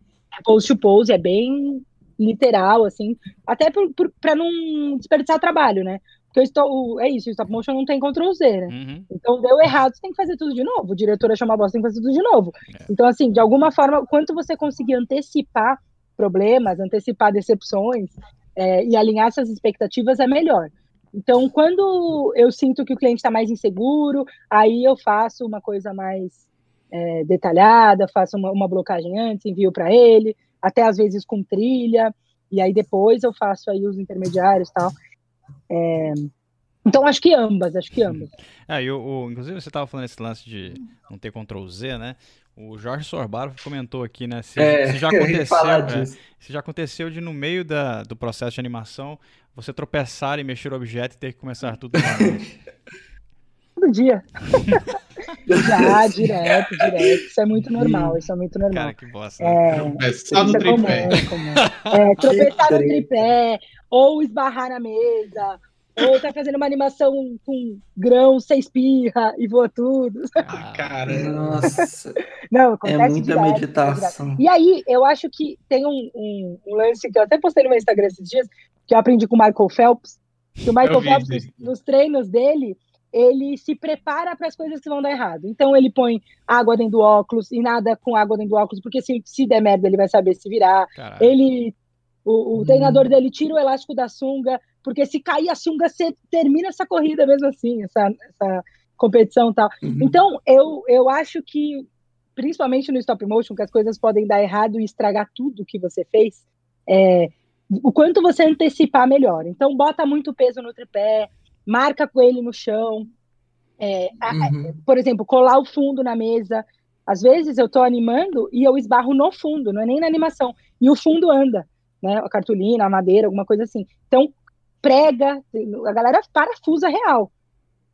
pose to pose, é bem literal, assim, até para não desperdiçar trabalho, né? Porque estou, é isso, o stop motion não tem Ctrl Z, né? Uhum. Então deu errado, você tem que fazer tudo de novo. O diretor achou uma bosta, tem que fazer tudo de novo. É. Então, assim, de alguma forma, quanto você conseguir antecipar problemas, antecipar decepções é, e alinhar essas expectativas é melhor. Então, quando eu sinto que o cliente está mais inseguro, aí eu faço uma coisa mais é, detalhada, faço uma, uma blocagem antes, envio para ele, até às vezes com trilha, e aí depois eu faço aí os intermediários e tal. É, então, acho que ambas, acho que ambas. É, e o, o inclusive, você estava falando esse lance de não ter Ctrl Z, né? O Jorge Sorbaro comentou aqui, né? Se, é, se já aconteceu, é, se já aconteceu de no meio da, do processo de animação você tropeçar e mexer o objeto e ter que começar tudo novamente. Todo dia. já, direto, direto. Isso é muito normal, isso é muito normal. Cara, que bosta. É, tropeçar no tripé. É comum, é, tropeçar no tripé, ou esbarrar na mesa, ou tá fazendo uma animação com grão, sem espirra e voa tudo. Ah, cara, nossa. Não, é muita direto, meditação. E aí, eu acho que tem um, um, um, lance que eu até postei no meu Instagram esses dias, que eu aprendi com o Michael Phelps, que o Michael Phelps, nos, nos treinos dele, ele se prepara para as coisas que vão dar errado. Então ele põe água dentro do óculos e nada com água dentro do óculos, porque se, se der merda ele vai saber se virar. Caralho. Ele o, o hum. treinador dele tira o elástico da sunga, porque se cair a sunga, você termina essa corrida mesmo assim, essa, essa competição e tal. Uhum. Então, eu, eu acho que, principalmente no stop motion, que as coisas podem dar errado e estragar tudo que você fez, é, o quanto você antecipar melhor. Então, bota muito peso no tripé, marca com ele no chão. É, uhum. a, por exemplo, colar o fundo na mesa. Às vezes eu estou animando e eu esbarro no fundo, não é nem na animação. E o fundo anda né? A cartolina, a madeira, alguma coisa assim. Então, prega, a galera parafusa real.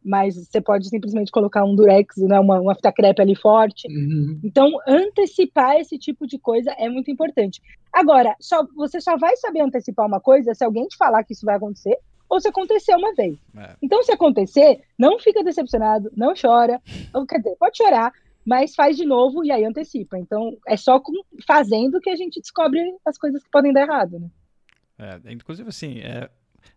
Mas você pode simplesmente colocar um durex, né, uma, uma fita crepe ali forte. Uhum. Então, antecipar esse tipo de coisa é muito importante. Agora, só, você só vai saber antecipar uma coisa se alguém te falar que isso vai acontecer ou se acontecer uma vez. É. Então, se acontecer, não fica decepcionado, não chora. Ou, quer dizer, pode chorar, mas faz de novo e aí antecipa. Então, é só com, fazendo que a gente descobre as coisas que podem dar errado, né? É, inclusive, assim, é,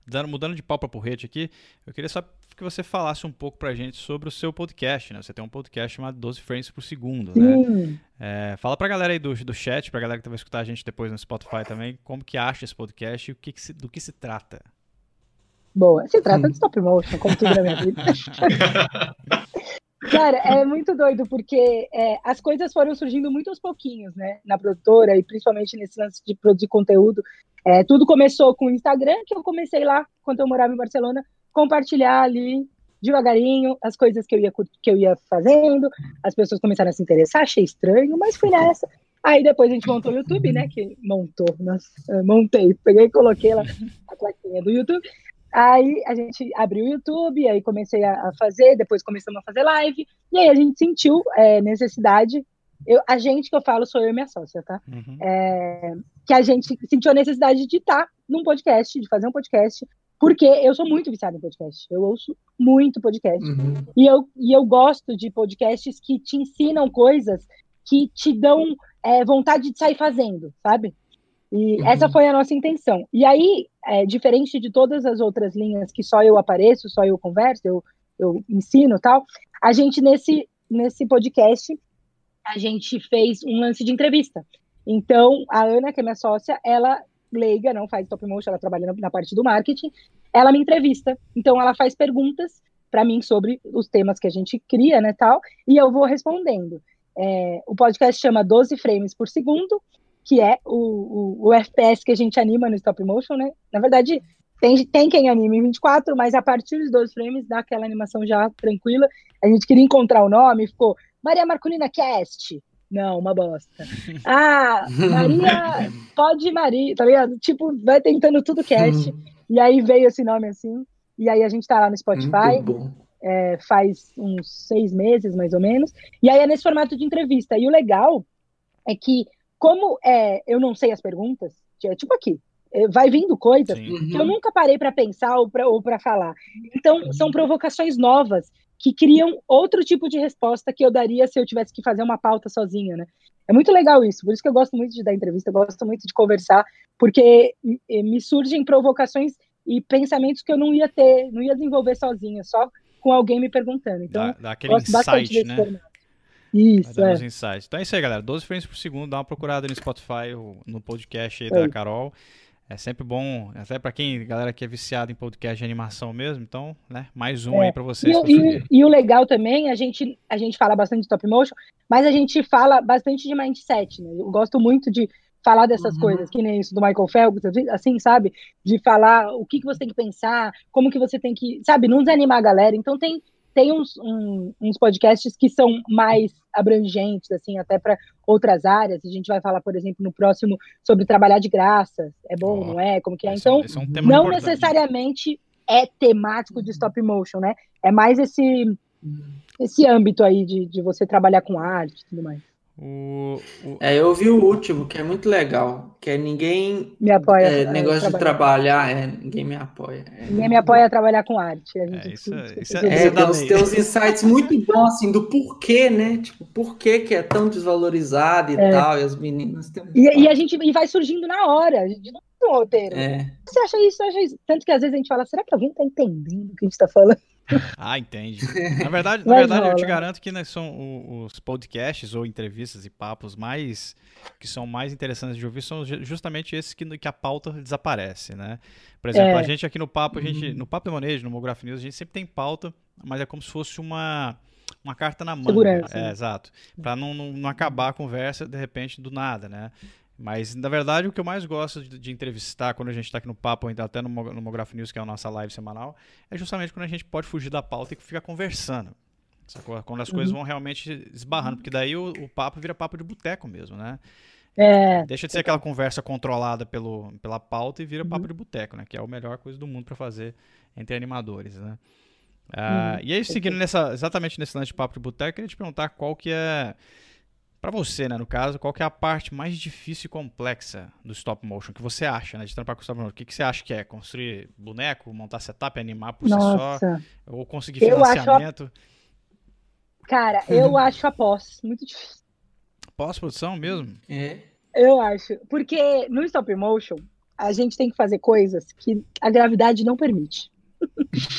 dando, mudando de pau para porrete aqui, eu queria só que você falasse um pouco pra gente sobre o seu podcast, né? Você tem um podcast chamado 12 frames por segundo, né? Sim. né? É, fala pra galera aí do, do chat, pra galera que vai escutar a gente depois no Spotify também, como que acha esse podcast e o que, que se, do que se trata. Boa, se trata de stop motion, como tudo na minha vida. Cara, é muito doido, porque é, as coisas foram surgindo muito aos pouquinhos, né, na produtora, e principalmente nesse lance de produzir conteúdo. É, tudo começou com o Instagram, que eu comecei lá, quando eu morava em Barcelona, compartilhar ali, devagarinho, as coisas que eu ia, que eu ia fazendo, as pessoas começaram a se interessar, achei estranho, mas fui nessa. Aí depois a gente montou o YouTube, né, que montou, nossa, montei, peguei e coloquei lá a plaquinha do YouTube, Aí a gente abriu o YouTube, aí comecei a, fazer, depois começamos a fazer live, e aí a gente sentiu é, necessidade. Eu, a gente que eu falo sou eu e minha sócia, tá? Uhum. É, que a gente sentiu a necessidade de estar num podcast, de fazer um podcast, porque eu sou muito viciada em podcast. Eu ouço muito podcast. Uhum. E, eu, e eu gosto de podcasts que te ensinam coisas que te dão é, vontade de sair fazendo, sabe? E uhum. essa foi a nossa intenção. E aí, é, diferente de todas as outras linhas que só eu apareço, só eu converso, eu, eu ensino tal, a gente nesse, nesse podcast, a gente fez um lance de entrevista. Então, a Ana, que é minha sócia, ela leiga, não faz top motion, ela trabalha na, na parte do marketing, ela me entrevista. Então, ela faz perguntas para mim sobre os temas que a gente cria, né, tal, e eu vou respondendo. É, o podcast chama 12 frames por segundo, que é o, o, o, FPS que a gente anima no stop motion, né? Na verdade, tem, tem quem anima em 24, mas a partir dos dois frames dá aquela animação já tranquila. A gente queria encontrar o nome, ficou Maria Marcolina Cast. Não, uma bosta. Ah, Maria, pode Maria, tá ligado? Tipo, vai tentando tudo cast. e aí veio esse nome assim. E aí a gente tá lá no Spotify. É, faz uns seis meses, mais ou menos. E aí é nesse formato de entrevista. E o legal é que como é, eu não sei as perguntas, é tipo aqui, é, vai vindo coisas Sim. que eu nunca parei para pensar ou para falar. Então, são provocações novas que criam outro tipo de resposta que eu daria se eu tivesse que fazer uma pauta sozinha, né? É muito legal isso, por isso que eu gosto muito de dar entrevista, gosto muito de conversar, porque me surgem provocações e pensamentos que eu não ia ter, não ia desenvolver sozinha, só com alguém me perguntando. Então, dá, dá aquele gosto insight, né? Formato. Isso, é. insights. Então é isso aí, galera. 12 frames por segundo, dá uma procurada no Spotify, no podcast aí da Carol. É sempre bom, até para quem, galera que é viciada em podcast de animação mesmo, então, né, mais um é. aí para vocês. E, e, e, o legal também, a gente, a gente fala bastante de stop motion, mas a gente fala bastante de mindset, né? Eu gosto muito de falar dessas uhum. coisas, que nem isso do Michael Phelps, assim, sabe? De falar o que, que você tem que pensar, como que você tem que, sabe, não desanimar a galera. Então tem tem uns, um, uns podcasts que são mais abrangentes, assim, até para outras áreas. A gente vai falar, por exemplo, no próximo sobre trabalhar de graça. É bom, oh, não é? Como que é? Então, é um não importante. necessariamente é temático de stop motion, né? É mais esse, esse âmbito aí de, de você trabalhar com arte e tudo mais. O, o... É, eu vi o último, que é muito legal, que é ninguém me apoia. É, negócio de trabalhar, é, ninguém me apoia. É, ninguém me apoia a trabalhar com arte. A gente, é, isso, é, isso é, é, tem, uns, tem uns insights muito bons, assim, do porquê, né? Tipo, por que é tão desvalorizado e é. tal, e as meninas têm... e, e, a gente e vai surgindo na hora, a gente não tem um roteiro. É. Você acha isso, acha isso? Tanto que às vezes a gente fala, será que alguém tá entendendo o que a gente tá falando? Ah, entende. Na verdade, na verdade eu te garanto que né, são os podcasts ou entrevistas e papos mais que são mais interessantes de ouvir são justamente esses que, que a pauta desaparece, né? Por exemplo, é. a gente aqui no papo, a gente, uhum. no papo de manejo, no Mograph News, a gente sempre tem pauta, mas é como se fosse uma uma carta na mão. Segurança. É, exato. Para não, não, não acabar a conversa de repente do nada, né? Mas, na verdade, o que eu mais gosto de, de entrevistar quando a gente está aqui no papo, ou até no, no Mograph News, que é a nossa live semanal, é justamente quando a gente pode fugir da pauta e fica conversando. Sacou? Quando as uhum. coisas vão realmente esbarrando, porque daí o, o papo vira papo de boteco mesmo, né? É, Deixa de ser aquela conversa controlada pelo, pela pauta e vira papo uhum. de boteco, né? Que é a melhor coisa do mundo para fazer entre animadores, né? Uhum. E aí, seguindo nessa, exatamente nesse lance de papo de boteco, eu queria te perguntar qual que é para você, né, no caso, qual que é a parte mais difícil e complexa do stop motion que você acha, né, de trampar com stop motion? O que, que você acha que é? Construir boneco, montar setup, animar por Nossa. si só? Ou conseguir financiamento? Cara, eu acho a pós muito difícil. Pós-produção mesmo? É. Eu acho. Porque no stop motion, a gente tem que fazer coisas que a gravidade não permite.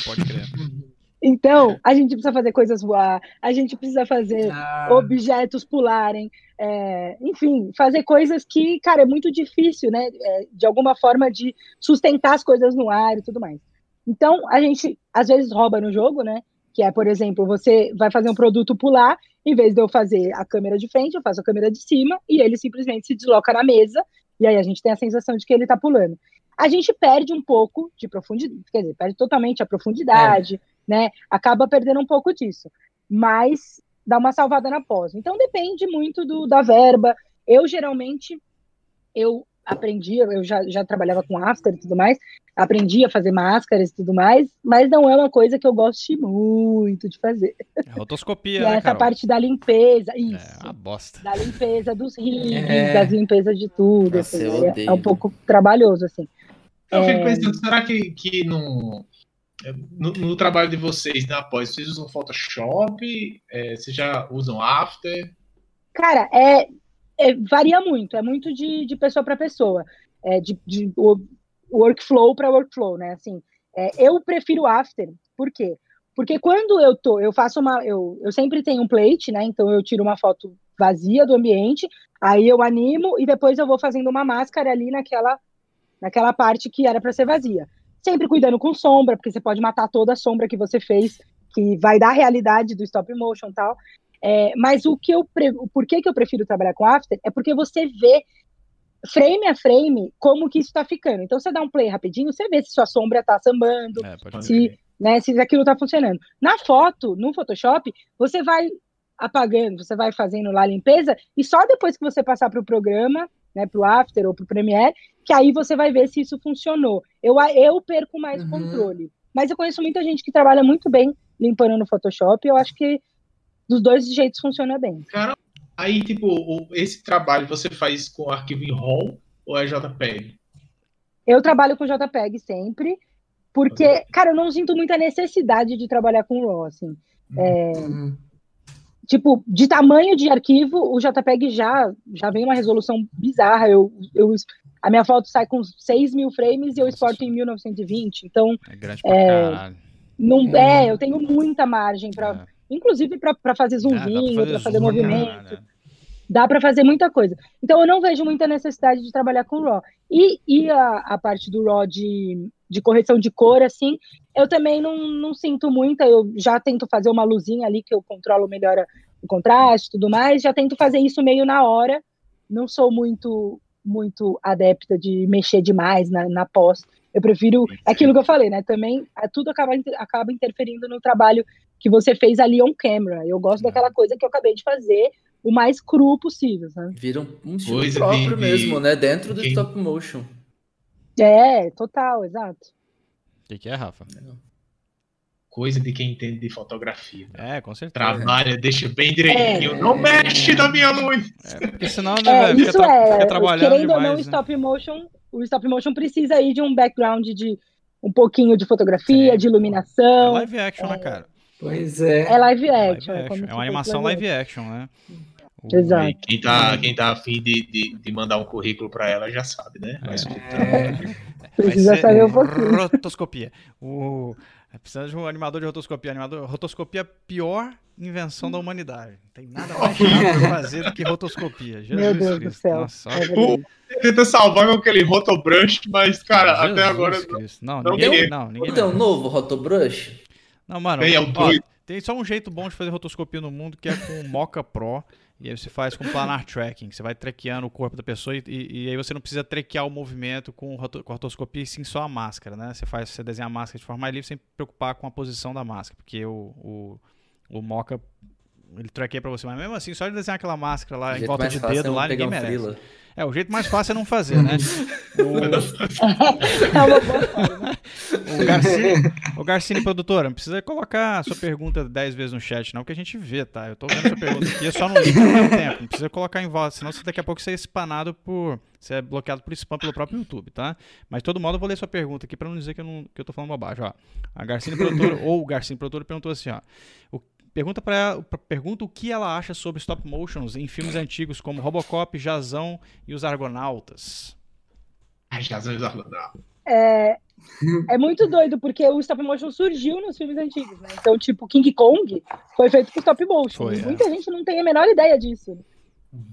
Pode crer. Então, a gente precisa fazer coisas voar, a gente precisa fazer Ah, objetos pularem, é, enfim, fazer coisas que, cara, é muito difícil, né? é, de alguma forma de sustentar as coisas no ar e tudo mais. Então, a gente às vezes rouba no jogo, né? Que é, por exemplo, você vai fazer um produto pular, em vez de eu fazer a câmera de frente, eu faço a câmera de cima e ele simplesmente se desloca na mesa, e aí a gente tem a sensação de que ele tá pulando. A gente perde um pouco de profundidade, quer dizer, perde totalmente a profundidade, né? Acaba perdendo um pouco disso. Mas dá uma salvada na pós. Então depende muito do, da verba. Eu geralmente eu aprendi, eu já, já trabalhava com after e tudo mais, aprendi a fazer máscaras e tudo mais, mas não é uma coisa que eu goste muito de fazer. É rotoscopia, Que é né, essa Carol? parte da limpeza, É isso. uma bosta. Da limpeza dos rigs, É. das limpezas de tudo. Nossa, assim, eu é- odeio. é um pouco trabalhoso, assim. Eu fico É. pensando, será que, que no, no, no trabalho de vocês na pós, vocês usam Photoshop? É, vocês já usam After? Cara, é, é- varia muito, é muito de, de pessoa para pessoa, é de, de workflow para workflow, né? Assim, é, eu prefiro after, por quê? Porque quando eu tô, eu faço uma, eu, eu sempre tenho um plate, né? Então eu tiro uma foto vazia do ambiente, aí eu animo e depois eu vou fazendo uma máscara ali naquela, naquela parte que era para ser vazia. Sempre cuidando com sombra, porque você pode matar toda a sombra que você fez, que vai dar a realidade do stop motion e tal. É, mas o que eu o porquê que eu prefiro trabalhar com After é porque você vê frame a frame como que isso está ficando. Então você dá um play rapidinho, você vê se sua sombra está sambando, É, se, né, se aquilo está funcionando. Na foto, no Photoshop, você vai apagando, você vai fazendo lá a limpeza e só depois que você passar para o programa, né, para o After ou para o Premiere, que aí você vai ver se isso funcionou. Eu, eu perco mais Uhum. controle. Mas eu conheço muita gente que trabalha muito bem limpando no Photoshop. E eu acho que dos dois jeitos funciona bem. Aí, tipo, o- esse trabalho você faz com arquivo em RAW ou é JPEG? Eu trabalho com JPEG sempre, porque, cara, eu não sinto muita necessidade de trabalhar com RAW, assim. É, Uhum. Tipo, de tamanho de arquivo, o JPEG já, já vem uma resolução bizarra. Eu, eu, a minha foto sai com 6 mil frames e eu exporto em 1920. Então, É grande pra caralho. não, Uhum. é, eu tenho muita margem para, É. inclusive para fazer É, zoomzinho, para fazer zoom pra movimento. caralho, né? dá para fazer muita coisa. Então eu não vejo muita necessidade de trabalhar com RAW. E, e a, a parte do RAW de, de correção de cor, assim, eu também não, não sinto muita. Eu já tento fazer uma luzinha ali que eu controlo melhor o contraste e tudo mais. Já tento fazer isso meio na hora. Não sou muito muito adepta de mexer demais na, na pós. Eu prefiro aquilo que eu falei, né? Também a- tudo acaba, acaba interferindo no trabalho que você fez ali on camera. Eu gosto É. daquela coisa que eu acabei de fazer o mais cru possível, sabe? Vira um, um estilo Coisa próprio mesmo, né? Dentro do quem- stop motion. É, total, exato. O que, que é, Rafa? Coisa de quem entende de fotografia. É, com certeza. Trabalha, deixa bem direitinho. É. Não mexe na minha luz! É, porque senão, né, É, velho, fica, isso tra- é, fica trabalhando querendo ou demais. não, o né? stop motion, o stop motion precisa aí de um background de um pouquinho de fotografia, de É iluminação. live action, né, cara? Pois é. É live Live action. é, action. como É uma animação live live action, né? Exato. Quem tá, quem tá afim de, de, de mandar um currículo pra ela já sabe, né? Vai escutar. É. Precisa saber um pouquinho. Rotoscopia. O... Precisa de um animador de rotoscopia. Animador... Rotoscopia é a pior invenção da humanidade. Não tem nada mais chato pra fazer do que rotoscopia. Jesus Meu Deus do Cristo. céu. Nossa, É. Tenta salvar com aquele rotobrush, mas, cara, até Jesus agora. Cristo. Não, não ninguém, não, ninguém Tem um novo Rotobrush? Não, mano, Tem, é ó, tem só um jeito bom de fazer rotoscopia no mundo que é com o Mocha Pro. E aí você faz com planar tracking. Você vai trequeando o corpo da pessoa e, e- aí você não precisa trequear o movimento com, com rotoscopia e sim só a máscara, né? Você faz, você desenha a máscara de forma livre sem preocupar com a posição da máscara. Porque o, o, o Mocha, ele traqueia pra você. Mas mesmo assim, só de desenhar aquela máscara lá O em volta de é dedo um lá, ninguém um merece. frila. É, o jeito mais fácil é não fazer, né? É uma boa forma. O Garcini, o Garcini, produtora, não precisa colocar a sua pergunta 10 vezes no chat, não, que a gente vê, tá? Eu tô vendo sua pergunta aqui, eu só não li ao mesmo tempo. Não precisa colocar em voz, senão você- daqui a pouco você é espanado por. Você é bloqueado por spam pelo próprio YouTube, tá? Mas de todo modo eu vou ler sua pergunta aqui pra não dizer que eu, não, que eu tô falando bobagem, ó. A Garcini Produtora, ou o Garcini Produtora perguntou assim, ó. O, pergunta para pergunta o que ela acha sobre stop motions em filmes antigos como Robocop, Jazão e os Argonautas. Ai, Jazão e os Argonautas. É, é muito doido, porque o stop motion surgiu nos filmes antigos, né? Então, tipo, King Kong foi feito com stop motion. Foi, é. Muita gente não tem a menor ideia disso.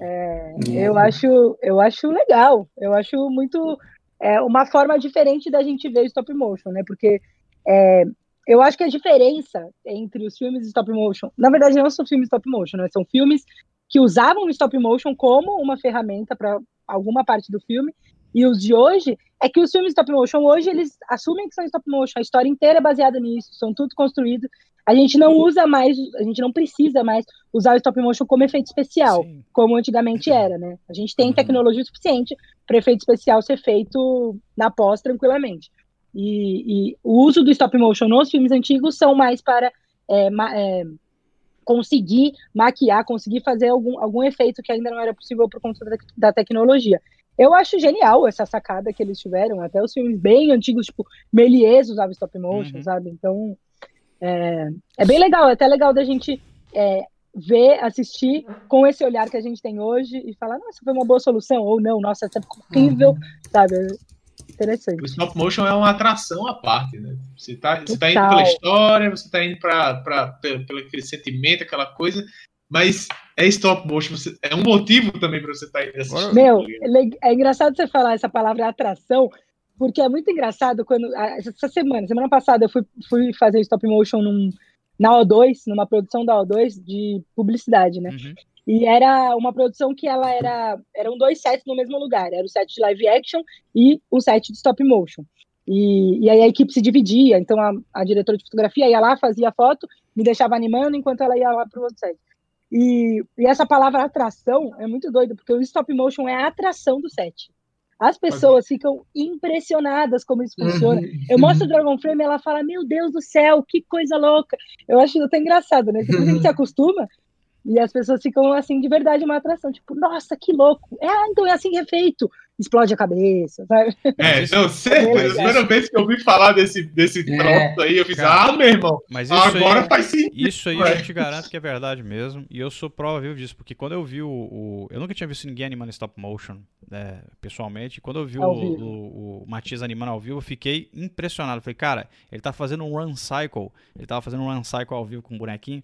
É, Uhum. eu, acho, eu acho legal. Eu acho muito. É uma forma diferente da gente ver stop motion, né? Porque é, eu acho que a diferença entre os filmes de stop motion. Na verdade, não são filmes stop motion, né? São filmes que usavam o stop motion como uma ferramenta para alguma parte do filme. E os de hoje é que os filmes stop motion hoje eles assumem que são stop motion, a história inteira é baseada nisso, são tudo construído. A gente não usa mais, a gente não precisa mais usar o stop motion como efeito especial, Sim. como antigamente era, né? A gente tem Uhum. tecnologia suficiente para efeito especial ser feito na pós tranquilamente. E, e o uso do stop motion nos filmes antigos são mais para é, ma- é, conseguir maquiar, conseguir fazer algum, algum efeito que ainda não era possível por conta da, da tecnologia. Eu acho genial essa sacada que eles tiveram, até os filmes bem antigos, tipo Méliès usava stop motion, Uhum. sabe? Então é, é bem legal, é até legal da gente é, ver, assistir com esse olhar que a gente tem hoje e falar, nossa, foi uma boa solução, ou não, nossa, essa é horrível, sabe? Interessante. O stop motion é uma atração à parte, né? Você tá, você tá indo pela história, você tá indo pra, pra, pelo, pelo aquele sentimento, aquela coisa, mas é stop motion, você, é um motivo também pra você estar indo assistir. Meu, tá é é engraçado você falar essa palavra atração, porque é muito engraçado quando. Essa semana, semana passada, eu fui, fui fazer stop motion num, na O2, numa produção da O2 de publicidade, né? Uhum. E era uma produção que ela era. Eram dois sets no mesmo lugar. Era o set de live action e o set de stop motion. E, e aí a equipe se dividia, então a, a diretora de fotografia ia lá, fazia foto, me deixava animando enquanto ela ia lá para o outro set. E, e essa palavra atração é muito doido, porque o stop motion é a atração do set. As pessoas ficam impressionadas como isso funciona. Eu mostro o Dragon Frame e ela fala: Meu Deus do céu, que coisa louca. Eu acho até engraçado, né? Depois a gente se acostuma e as pessoas ficam assim, de verdade, uma atração. Tipo, nossa, que louco. É, ah, então é assim que é feito. Explode a cabeça, sabe? É, não, certeza. Beleza. A primeira vez que eu ouvi falar desse, desse É. troço aí, eu fiz, Cara, ah, meu irmão, Mas isso agora aí, faz sentido. isso aí Ué. eu te garanto que é verdade mesmo. E eu sou prova viva disso, porque quando eu vi o. o- eu nunca tinha visto ninguém animando stop motion né, pessoalmente. Quando eu vi o, o, o Matias animando ao vivo, eu fiquei impressionado. Falei, cara, ele tá fazendo um run cycle. Ele tava fazendo um run cycle ao vivo com um bonequinho.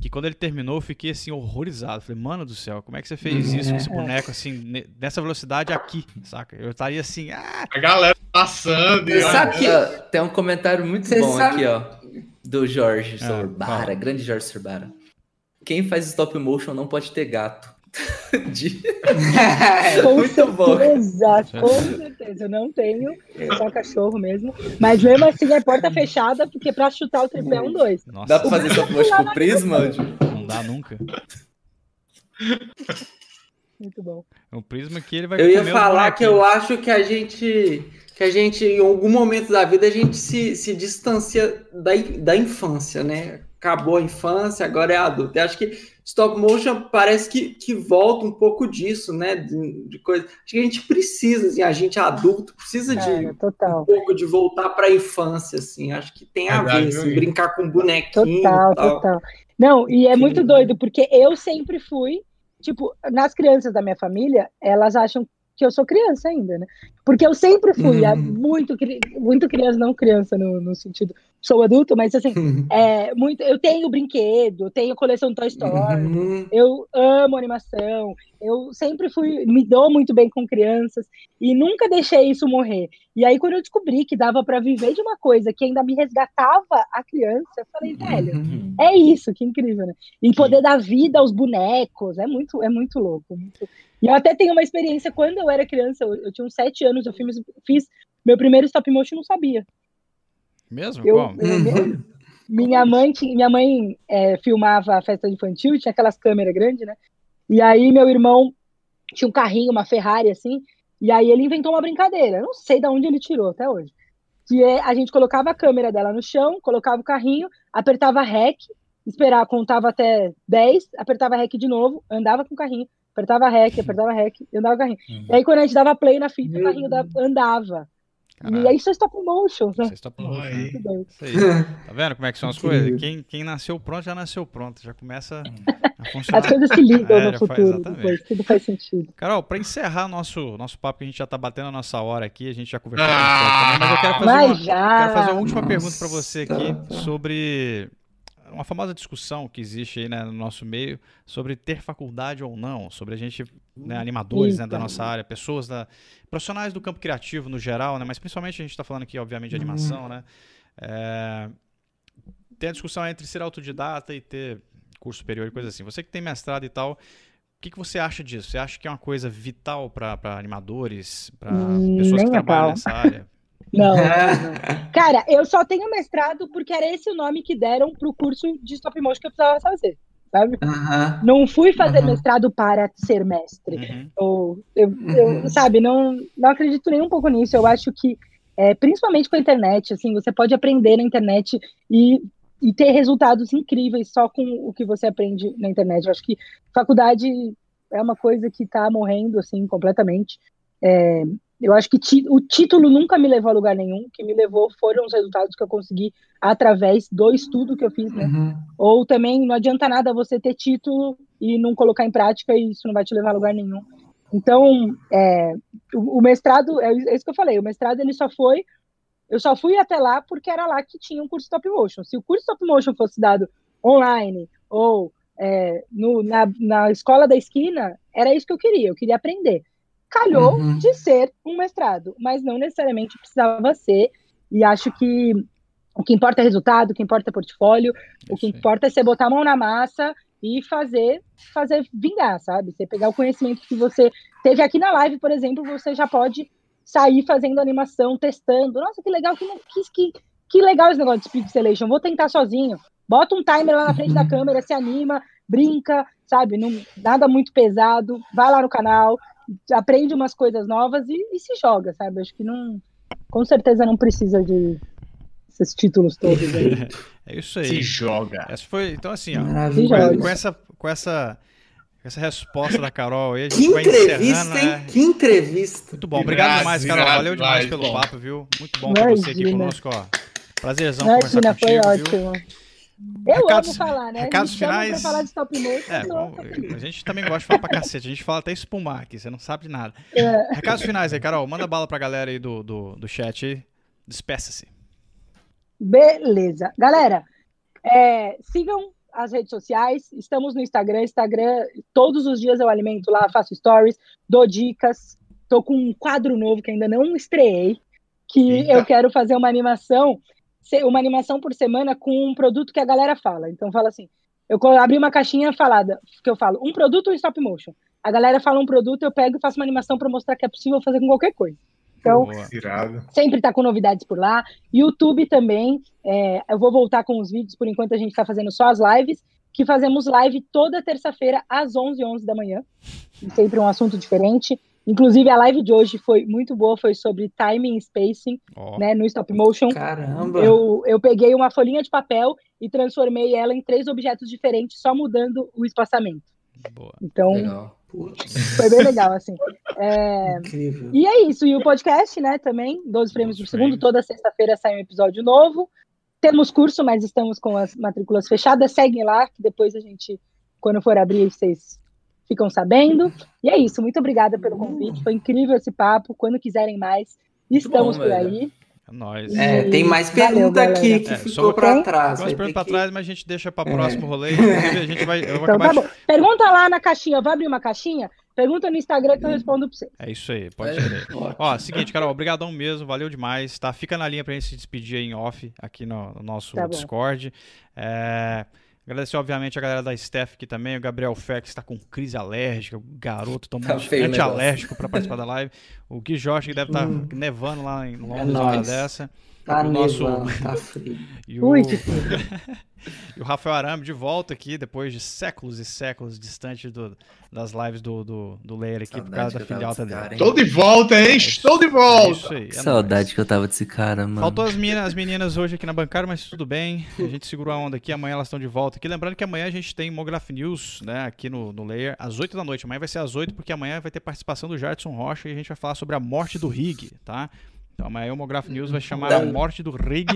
Que quando ele terminou, eu fiquei assim, horrorizado. Falei, mano do céu, como é que você fez isso com esse boneco assim, ne- nessa velocidade aqui, saca? Eu estaria assim, ah, A galera passando. e sabe que- Ah, tem um comentário muito Você bom sabe- aqui, ó. Do Jorge Ah, Sorbara, fala. grande Jorge Sorbara. Quem faz stop motion não pode ter gato. De- Com Muito bom. certeza, com certeza. Eu não tenho, só cachorro mesmo. Mas mesmo assim é porta fechada, porque pra chutar o tripé é um dois. nossa, Dá pra fazer stop motion com prisma? não dá nunca. Muito bom. É um prisma que ele vai Eu ia falar que eu acho que a gente, que a gente, em algum momento da vida, a gente se, se distancia da, da infância, né? Acabou a infância, agora é adulto. Eu acho que stop motion parece que, que volta um pouco disso, né? De, de coisa. Acho que a gente precisa, assim, a gente adulto precisa de total. um pouco de voltar para a infância, assim. Acho que tem a Verdade, ver, assim, brincar com bonequinho Total, tal. total. Não, e é muito doido, porque eu sempre fui, tipo, nas crianças da minha família, elas acham que eu sou criança ainda, né? Porque eu sempre fui Uhum. muito, muito criança, não criança no, no sentido, sou adulto, mas assim, é, muito, eu tenho brinquedo, eu tenho coleção Toy Story, Uhum. eu amo animação, eu sempre fui, me dou muito bem com crianças e nunca deixei isso morrer. E aí, quando eu descobri que dava para viver de uma coisa que ainda me resgatava a criança, eu falei, velho, Uhum. é isso, que incrível, né? E poder dar vida aos bonecos, é muito, é muito louco. muito- E eu até tenho uma experiência, quando eu era criança, eu, eu tinha uns sete anos, eu fiz, fiz meu primeiro stop motion, não sabia. Mesmo? Eu, Como? eu- minha mãe, tinha- minha mãe é, filmava a festa infantil, tinha aquelas câmeras grandes, né? E aí meu irmão tinha um carrinho, uma Ferrari, assim, e aí ele inventou uma brincadeira. Eu não sei de onde ele tirou até hoje. Que é, a gente colocava a câmera dela no chão, colocava o carrinho, apertava REC, esperava, contava até 10, apertava REC de novo, andava com o carrinho, apertava REC, apertava REC, andava com o carrinho. E aí quando a gente dava play na fita, o carrinho da- andava. E aí são stop motion, né? Né? Bem. Isso aí. Tá vendo como é que são as Incrível. coisas? Quem, quem nasceu pronto já nasceu pronto, já começa a funcionar. As coisas se ligam É, no faz- futuro, exatamente. depois, tudo faz sentido. Carol, para encerrar nosso, nosso papo, que a gente já tá batendo a nossa hora aqui, a gente já conversou Ah! bastante também, mas eu quero fazer Mas uma, já. Quero fazer uma última Nossa. pergunta para você aqui sobre uma famosa discussão que existe aí né, no nosso meio sobre ter faculdade ou não, sobre a gente, né, animadores né, da Eita. nossa área, pessoas da profissionais do campo criativo no geral, né, mas principalmente a gente está falando aqui, obviamente, de Uhum. animação, né? É, tem a discussão entre ser autodidata e ter curso superior e coisa assim. Você que tem mestrado e tal, o que, que você acha disso? Você acha que é uma coisa vital para animadores, para Hum, pessoas que a trabalham nessa área? Não, não, não. Cara, eu só tenho mestrado porque era esse o nome que deram pro curso de stop motion que eu precisava fazer, sabe? Aham. Não fui fazer Uhum. mestrado para ser mestre. Uhum. Ou, eu, eu, Uhum. sabe, não, não acredito nem um pouco nisso. Eu acho que, é, principalmente com a internet, assim, você pode aprender na internet e, e ter resultados incríveis só com o que você aprende na internet. Eu acho que faculdade é uma coisa que está morrendo, assim, completamente. É, eu acho que o título nunca me levou a lugar nenhum. O que me levou foram os resultados que eu consegui através do estudo que eu fiz, né? Uhum. Ou também não adianta nada você ter título e não colocar em prática e isso não vai te levar a lugar nenhum. Então, é, o, o mestrado, é isso que eu falei, o mestrado ele só foi, eu só fui até lá porque era lá que tinha um curso stop motion. Se o curso stop motion fosse dado online ou é, no, na, na escola da esquina, era isso que eu queria, eu queria aprender. Calhou Uhum. de ser um mestrado, mas não necessariamente precisava ser, e acho que o que importa é resultado, o que importa é portfólio, o que importa é você botar a mão na massa e fazer, fazer vingar, sabe? Você pegar o conhecimento que você teve aqui na live, por exemplo, você já pode sair fazendo animação, testando. Nossa, que legal, que, que, que, legal esse negócio de pixelation. Vou tentar sozinho. Bota um timer lá na frente da câmera, se anima, brinca, sabe? Não, nada muito pesado. Vai lá no canal, aprende umas coisas novas e, e se joga, sabe? Acho que não. Com certeza não precisa de esses títulos todos aí. É isso aí. Se joga. Essa foi, então assim, ó, com, com essa, com essa, essa resposta da Carol aí, a gente Que vai entrevista, encerrando, hein? né? Que entrevista. Muito bom, obrigado Irado, demais, Carol. Valeu demais pelo bom. papo, viu? Muito bom ter você aqui Imagina. conosco, ó. Prazerzão Imagina, conversar foi contigo, viu? Eu Recados- amo falar, né? recados finais? Falar de stop motion. É, bom, a gente também gosta de falar pra cacete. A gente fala até espumar aqui, você não sabe de nada. É. Recados finais aí, Carol. Manda bala pra galera aí do, do, do chat. Despeça-se. Beleza. Galera, é, sigam as redes sociais. Estamos no Instagram. Instagram, todos os dias eu alimento lá, faço stories, dou dicas. Tô com um quadro novo que ainda não estreiei, que Eita. eu quero fazer uma animação, uma animação por semana com um produto que a galera fala. Então fala assim, eu abri uma caixinha falada, que eu falo, um produto ou stop motion. A galera fala um produto, eu pego e faço uma animação para mostrar que é possível fazer com qualquer coisa. Então, Boa. Sempre tá com novidades por lá. YouTube também. é, eu vou voltar com os vídeos, por enquanto a gente está fazendo só as lives, que fazemos live toda terça-feira às 11 11 da manhã. Sempre um assunto diferente. Inclusive, a live de hoje foi muito boa, foi sobre timing e spacing, Ó, né, no stop motion. Caramba. Eu, eu peguei uma folhinha de papel e transformei ela em três objetos diferentes, só mudando o espaçamento. boa. Então, Legal. Foi bem legal, assim. É, incrível. e é isso. E o podcast, né, também, 12 frames 12 por segundo. Toda sexta-feira sai um episódio novo. Temos curso, mas estamos com as matrículas fechadas. Seguem lá, que depois a gente, quando for abrir, vocês ficam sabendo. E é isso. Muito obrigada pelo convite. Foi incrível esse papo. Quando quiserem mais, estamos bom, por velho. aí. É nóis. É, tem mais Valeu, pergunta galera. aqui que É, ficou Tem? trás. Tem umas vai perguntas que- trás, mas a gente deixa pra É. próximo rolê. Inclusive, a gente vai. Eu vou Então acabar tá de-. Pergunta lá na caixinha. Eu vou abrir uma caixinha. Pergunta no Instagram que eu respondo pra vocês. É isso aí, pode É. crer. Ótimo. Ó, seguinte, Carol, obrigadão mesmo, valeu demais, tá? Fica na linha pra gente se despedir aí em off aqui no, no nosso Tá bom. Discord. É, agradecer, obviamente, a galera da Steph aqui também, o Gabriel Fex tá com crise alérgica, o garoto tomou Tá o antialérgico pra participar da live. O Gui Jorge, que deve estar Hum. nevando lá em É Londres, uma hora nóis. dessa. Tá o nosso- nevando, tá frio. E o, Ui, que e o Rafael Arame de volta aqui, depois de séculos e séculos distante do- das lives do, do, do Layer aqui, por Saudade causa da desse dele. cara? Estou de volta, hein? Estou de É volta. isso aí. é Que nóis. saudade que eu tava desse cara, mano. Faltou as meninas, as meninas hoje aqui na bancada, mas tudo bem. A gente segurou a onda aqui. Amanhã elas estão de volta aqui. Lembrando que amanhã a gente tem Mograph News, né, aqui no, no Layer, às 8 da noite. Amanhã vai ser às 8, porque amanhã vai ter participação do Jardson Rocha e a gente vai falar sobre a morte do Rig, tá? Então amanhã o Homograph News vai chamar a morte do Rig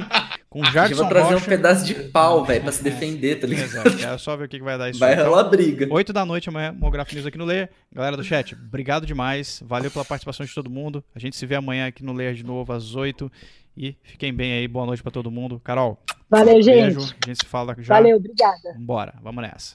com Eu Jackson vou trazer Rocha. um pedaço de pau, velho, pra se defender, tá ligado? Exato, quero só ver o que vai dar isso. Vai. Então, rolar briga. 8 da noite amanhã, Homograph News aqui no Leia. Galera do chat, obrigado demais. Valeu pela participação de todo mundo. A gente se vê amanhã aqui no Leia de novo às 8. E fiquem bem aí. Boa noite pra todo mundo. Carol, Valeu, beijo. gente. A gente se fala já. Valeu, obrigada. Bora, vamos nessa.